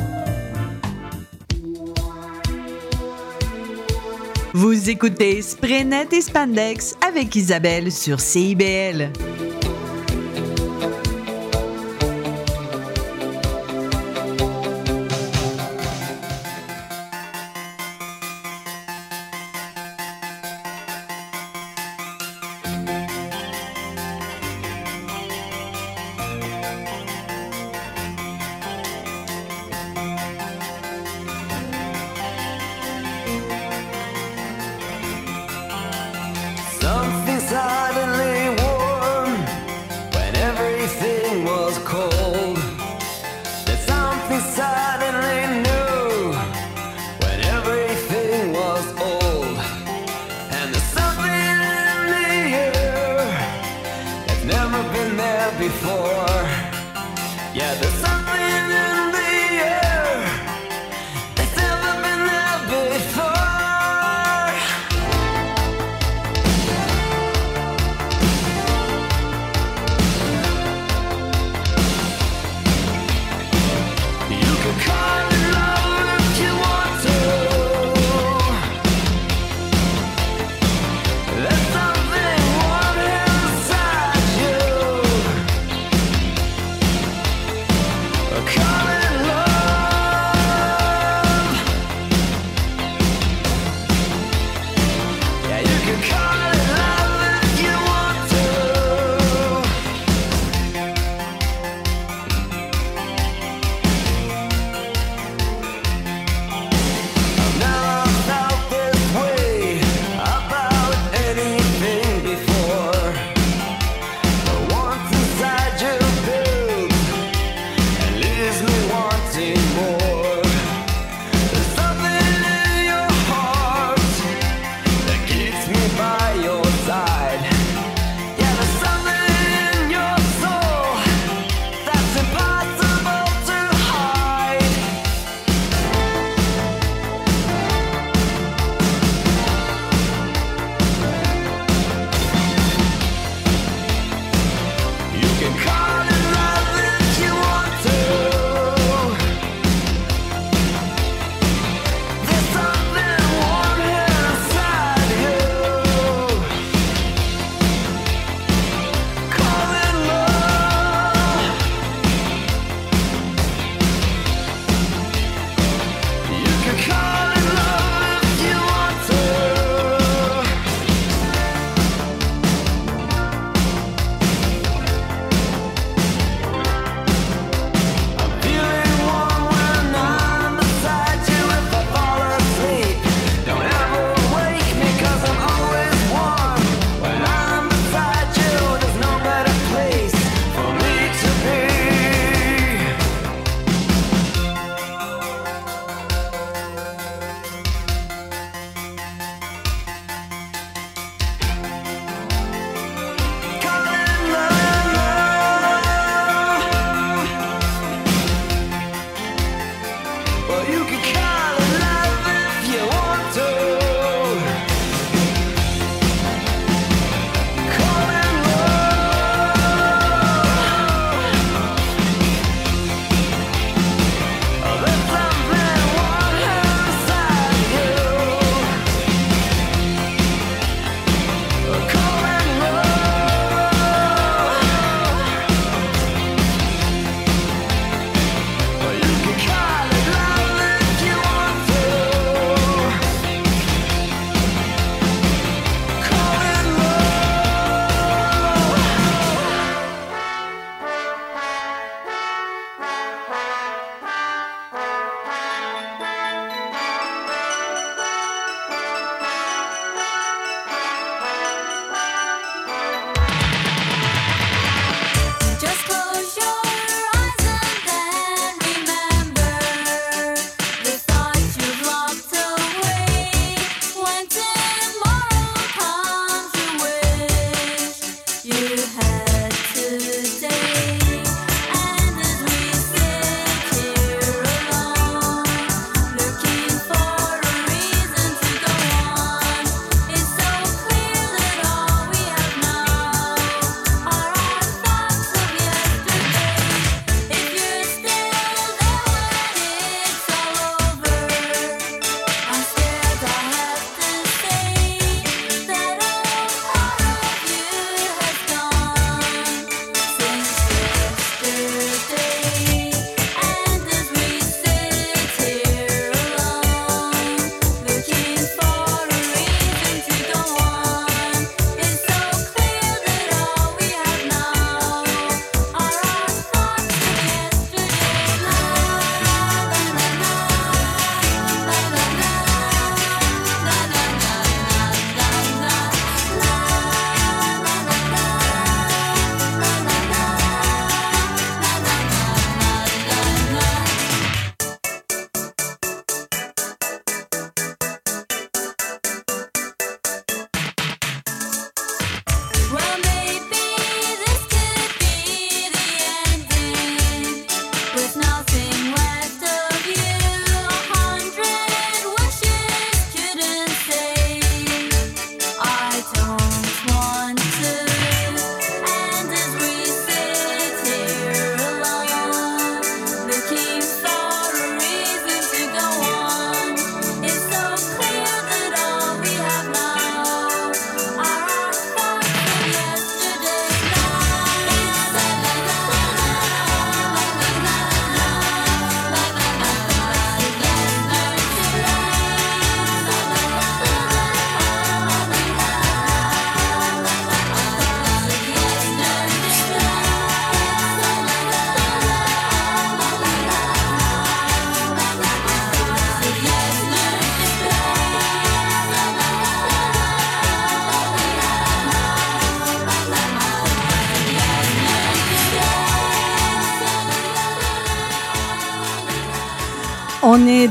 Vous écoutez Sprenet et Spandex avec Isabelle sur CIBL.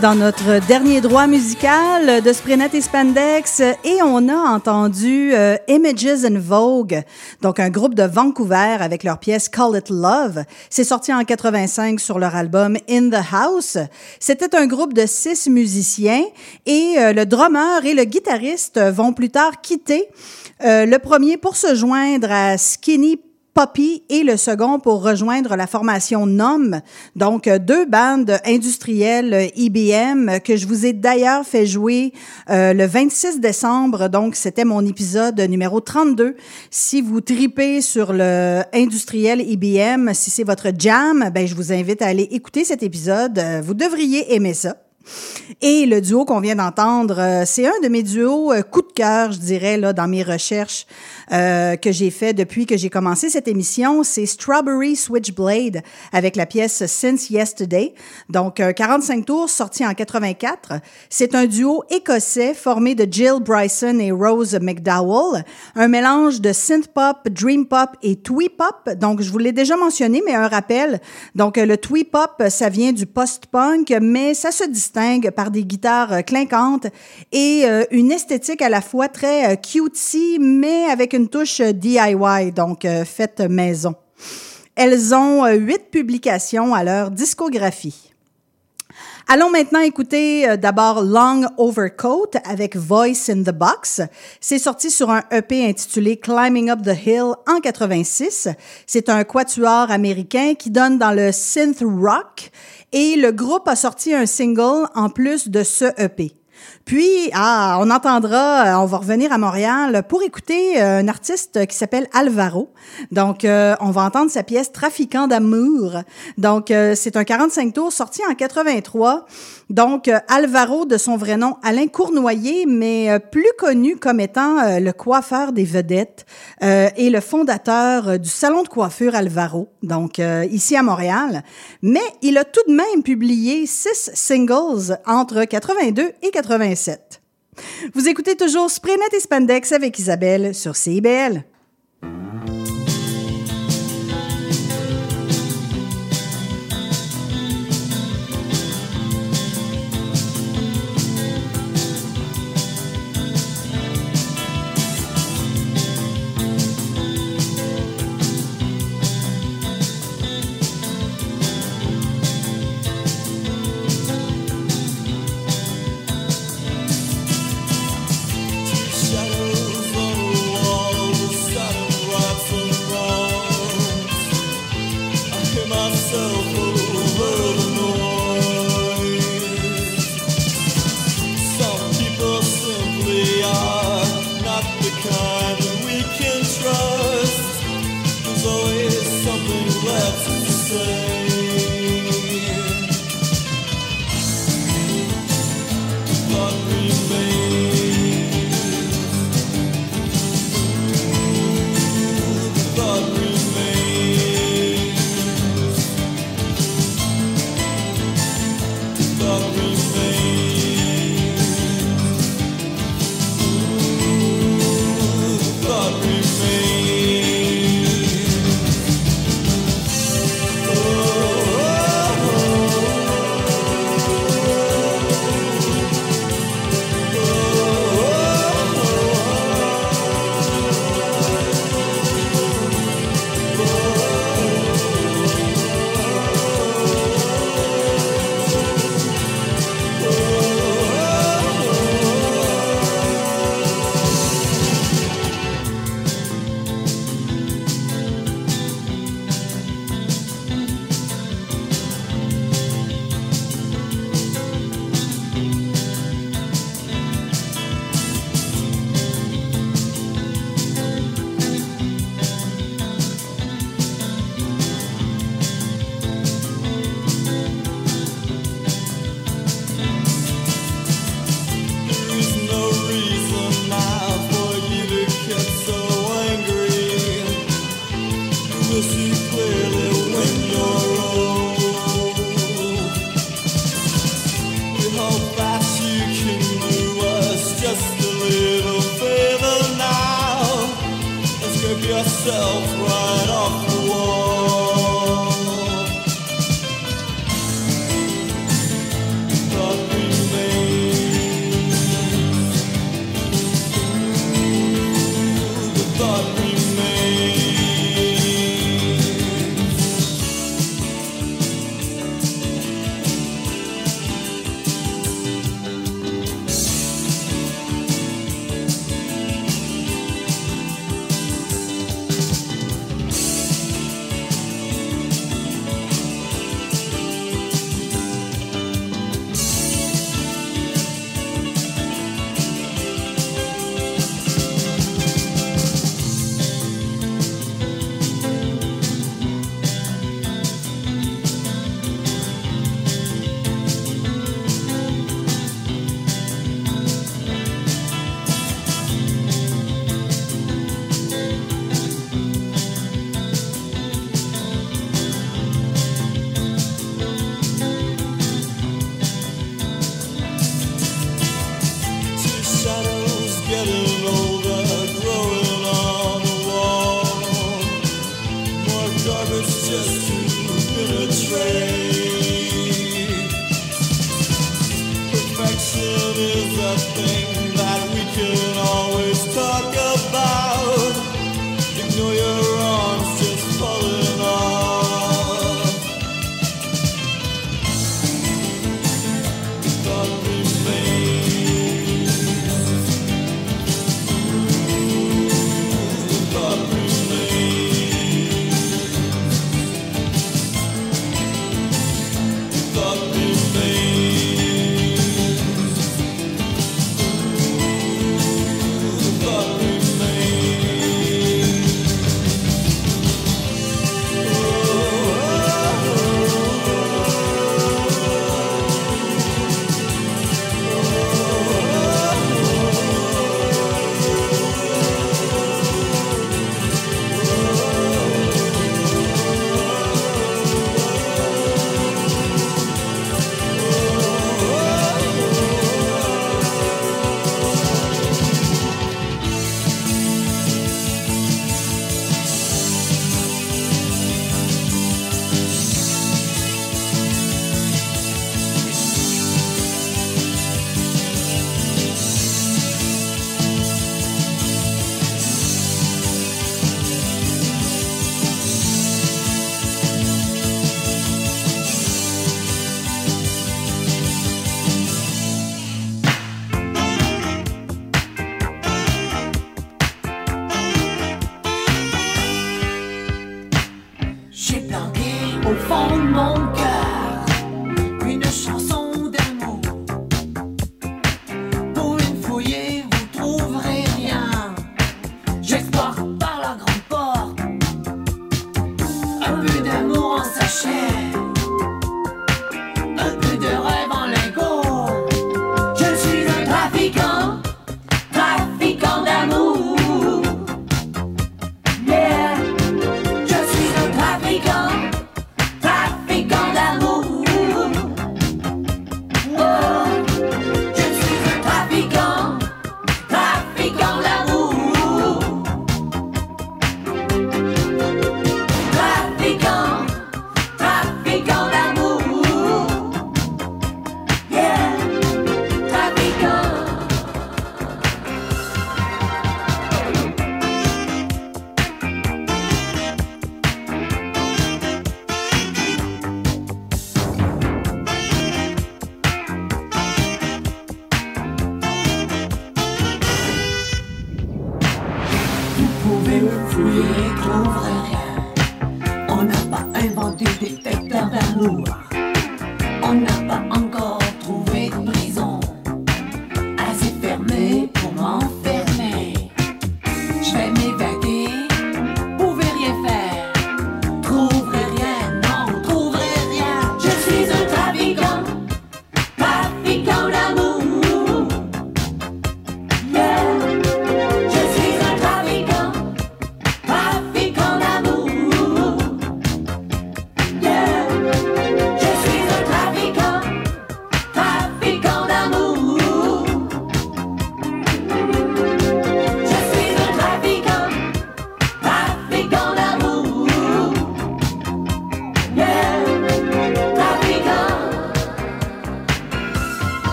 Dans notre dernier droit musical de Sprenet et Spandex et on a entendu euh, Images and Vogue, donc un groupe de Vancouver avec leur pièce Call It Love. C'est sorti en 85 sur leur album In the House. C'était un groupe de six musiciens et euh, le drummer et le guitariste vont plus tard quitter. Euh, le premier pour se joindre à Skinny Poppy et le second pour rejoindre la formation NOM, donc euh, deux bandes industrielles euh, IBM que je vous ai d'ailleurs fait jouer euh, le 26 décembre, donc c'était mon épisode numéro 32. Si vous tripez sur le industriel IBM, si c'est votre jam, ben je vous invite à aller écouter cet épisode. Euh, Vous devriez aimer ça. Et le duo qu'on vient d'entendre, euh, c'est un de mes duos euh, coup de cœur, je dirais, là, dans mes recherches euh, que j'ai fait depuis que j'ai commencé cette émission. C'est Strawberry Switchblade avec la pièce Since Yesterday. Donc, un 45 tours sorti en 84. C'est un duo écossais formé de Jill Bryson et Rose McDowell. Un mélange de synth pop, dream pop et twee pop. Donc, je vous l'ai déjà mentionné, mais un rappel. Donc, euh, le twee pop, ça vient du post-punk, mais ça se distingue par des guitares euh, clinquantes et euh, une esthétique à la fois très euh, cutesy, mais avec une touche DIY, donc faite maison. Elles ont huit publications à leur discographie. Allons maintenant écouter euh, d'abord Long Overcoat avec Voice in the Box. C'est sorti sur un EP intitulé Climbing Up the Hill en 86. C'est un quatuor américain qui donne dans le synth rock et le groupe a sorti un single en plus de ce EP. Puis, ah, on entendra, euh, on va revenir à Montréal pour écouter euh, un artiste qui s'appelle Alvaro. Donc, euh, on va entendre sa pièce Trafiquant d'amour. Donc, euh, c'est un 45 tours sorti en 83. Donc, euh, Alvaro, de son vrai nom, Alain Cournoyer, mais euh, plus connu comme étant euh, le coiffeur des vedettes et le fondateur du salon de coiffure Alvaro, donc ici à Montréal. Mais il a tout de même publié six singles entre 82 et 87. Vous écoutez toujours Sprenet et Spandex avec Isabelle sur CIBL.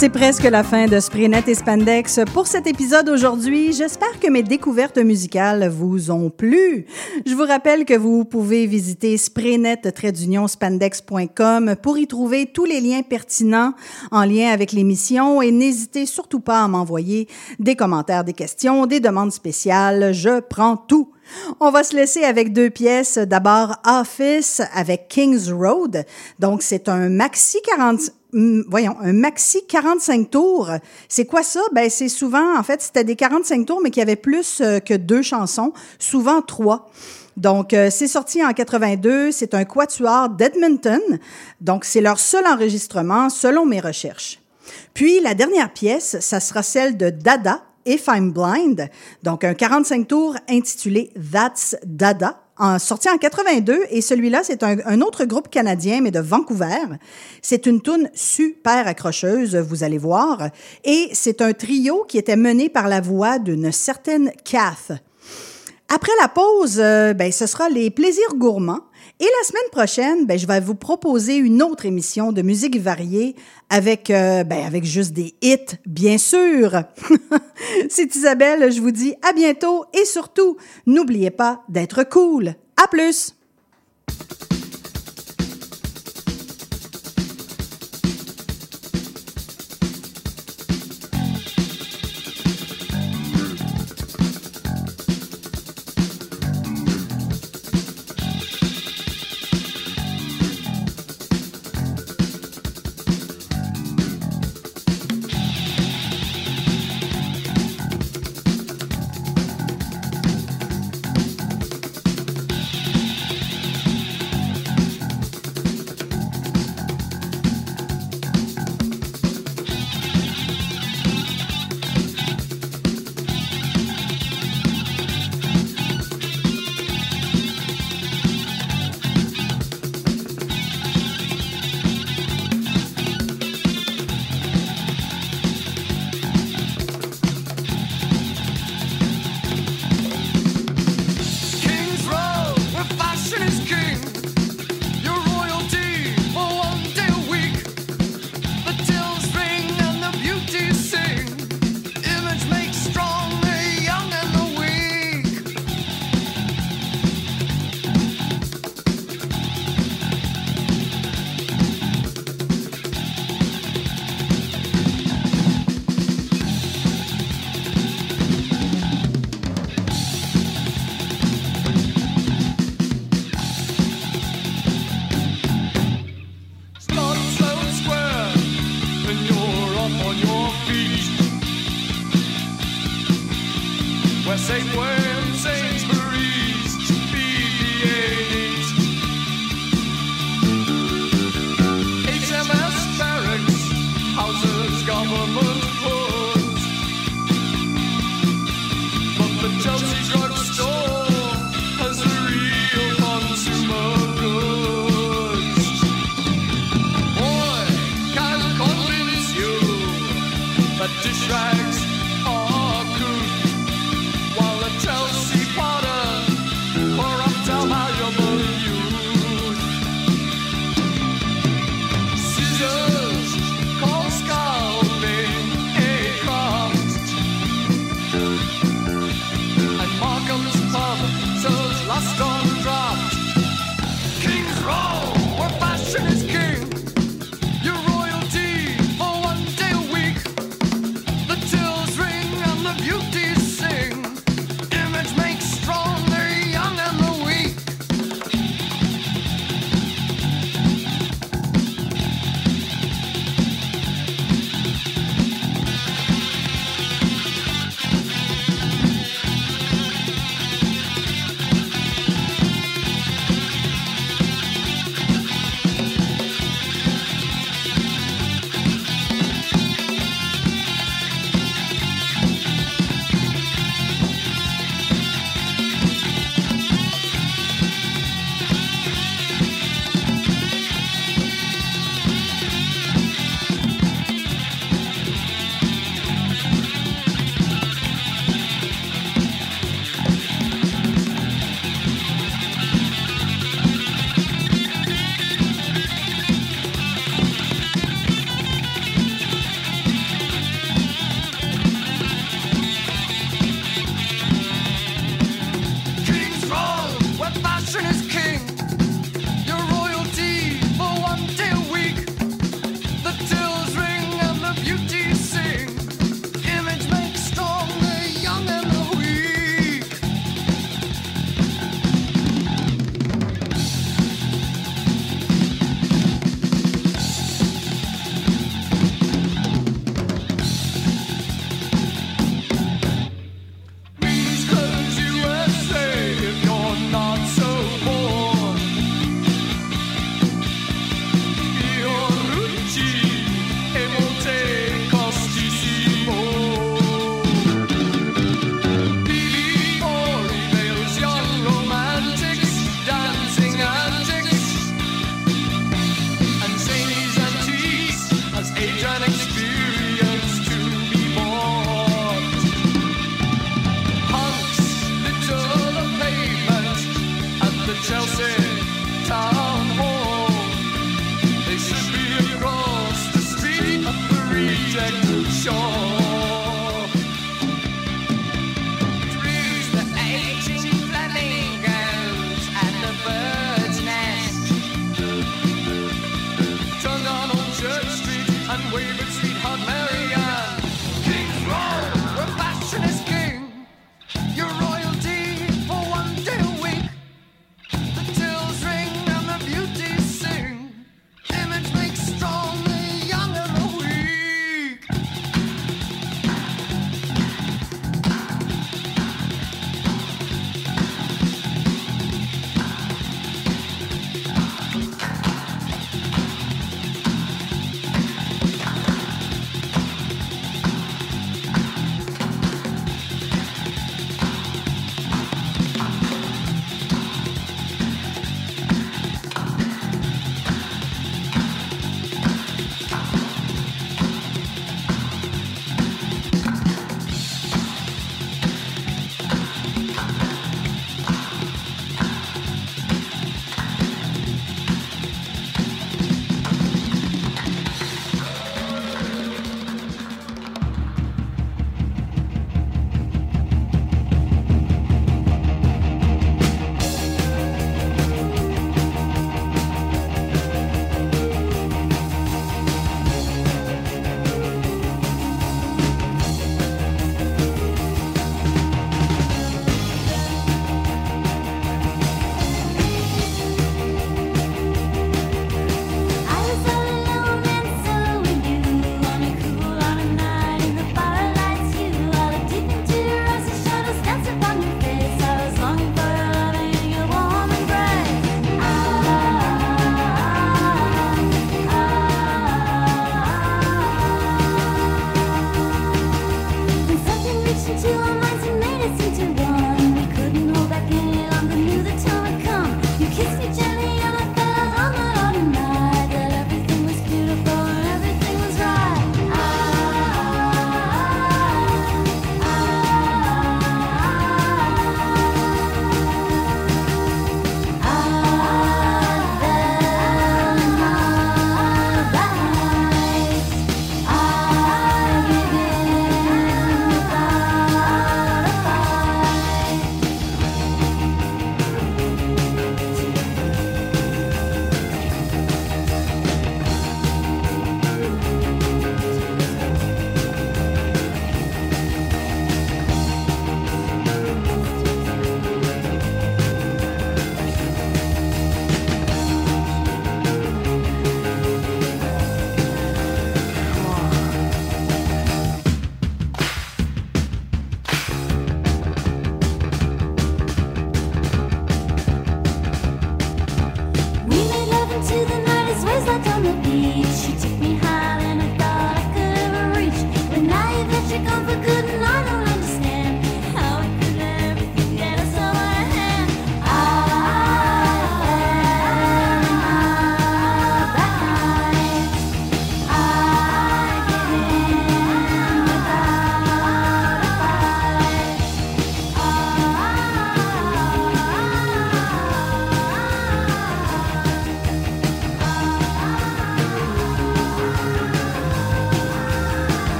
C'est presque la fin de Spraynet et Spandex pour cet épisode aujourd'hui. J'espère que mes découvertes musicales vous ont plu. Je vous rappelle que vous pouvez visiter spraynet-spandex.com pour y trouver tous les liens pertinents en lien avec l'émission et n'hésitez surtout pas à m'envoyer des commentaires, des questions, des demandes spéciales. Je prends tout. On va se laisser avec deux pièces. D'abord, Office avec Kings Road. Donc, c'est un maxi 40, hum, voyons, un maxi 45 tours. C'est quoi ça? Ben, c'est souvent, en fait, c'était des 45 tours, mais qui avaient plus euh, que deux chansons, souvent trois. Donc, euh, c'est sorti en 82. C'est un quatuor d'Edmonton. Donc, c'est leur seul enregistrement selon mes recherches. Puis, la dernière pièce, ça sera celle de Dada, If I'm Blind, donc un 45 tours intitulé That's Dada, en, sorti en 82, et celui-là, c'est un, un autre groupe canadien, mais de Vancouver. C'est une tune super accrocheuse, vous allez voir, et c'est un trio qui était mené par la voix d'une certaine Kath. Après la pause, euh, ben, ce sera les plaisirs gourmands. Et la semaine prochaine, ben, je vais vous proposer une autre émission de musique variée avec, euh, ben, avec juste des hits, bien sûr. C'est Isabelle, je vous dis à bientôt et surtout, n'oubliez pas d'être cool. À plus!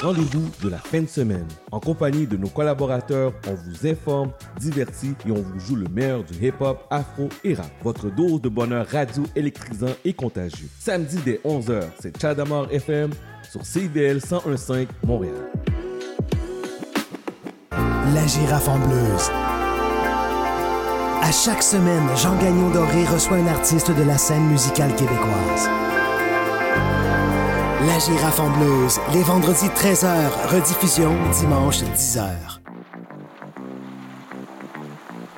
Rendez-vous de la fin de semaine. En compagnie de nos collaborateurs, on vous informe, divertit et on vous joue le meilleur du hip-hop, afro et rap. Votre dose de bonheur radio électrisant et contagieux. Samedi dès 11h, c'est Chadamar FM sur CIBL 1015 Montréal. La girafe en bleuse. À chaque semaine, Jean Gagnon Doré reçoit un artiste de la scène musicale québécoise. La girafe en bleuse, les vendredis 13h, rediffusion dimanche 10h.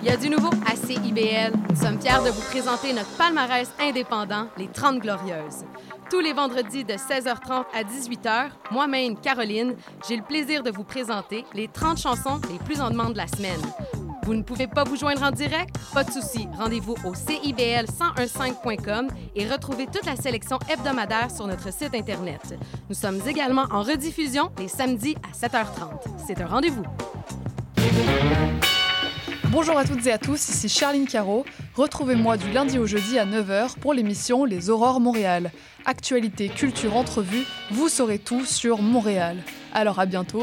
Il y a du nouveau à CIBL. Nous sommes fiers de vous présenter notre palmarès indépendant, les 30 Glorieuses. Tous les vendredis de 16h30 à 18h, moi-même, Caroline, j'ai le plaisir de vous présenter les 30 chansons les plus en demande de la semaine. Vous ne pouvez pas vous joindre en direct? Pas de souci. Rendez-vous au CIBL1015.com et retrouvez toute la sélection hebdomadaire sur notre site Internet. Nous sommes également en rediffusion les samedis à 7h30. C'est un rendez-vous. Bonjour à toutes et à tous, ici Charline Caro. Retrouvez-moi du lundi au jeudi à 9h pour l'émission Les Aurores Montréal. Actualité, culture, entrevue, vous saurez tout sur Montréal. Alors à bientôt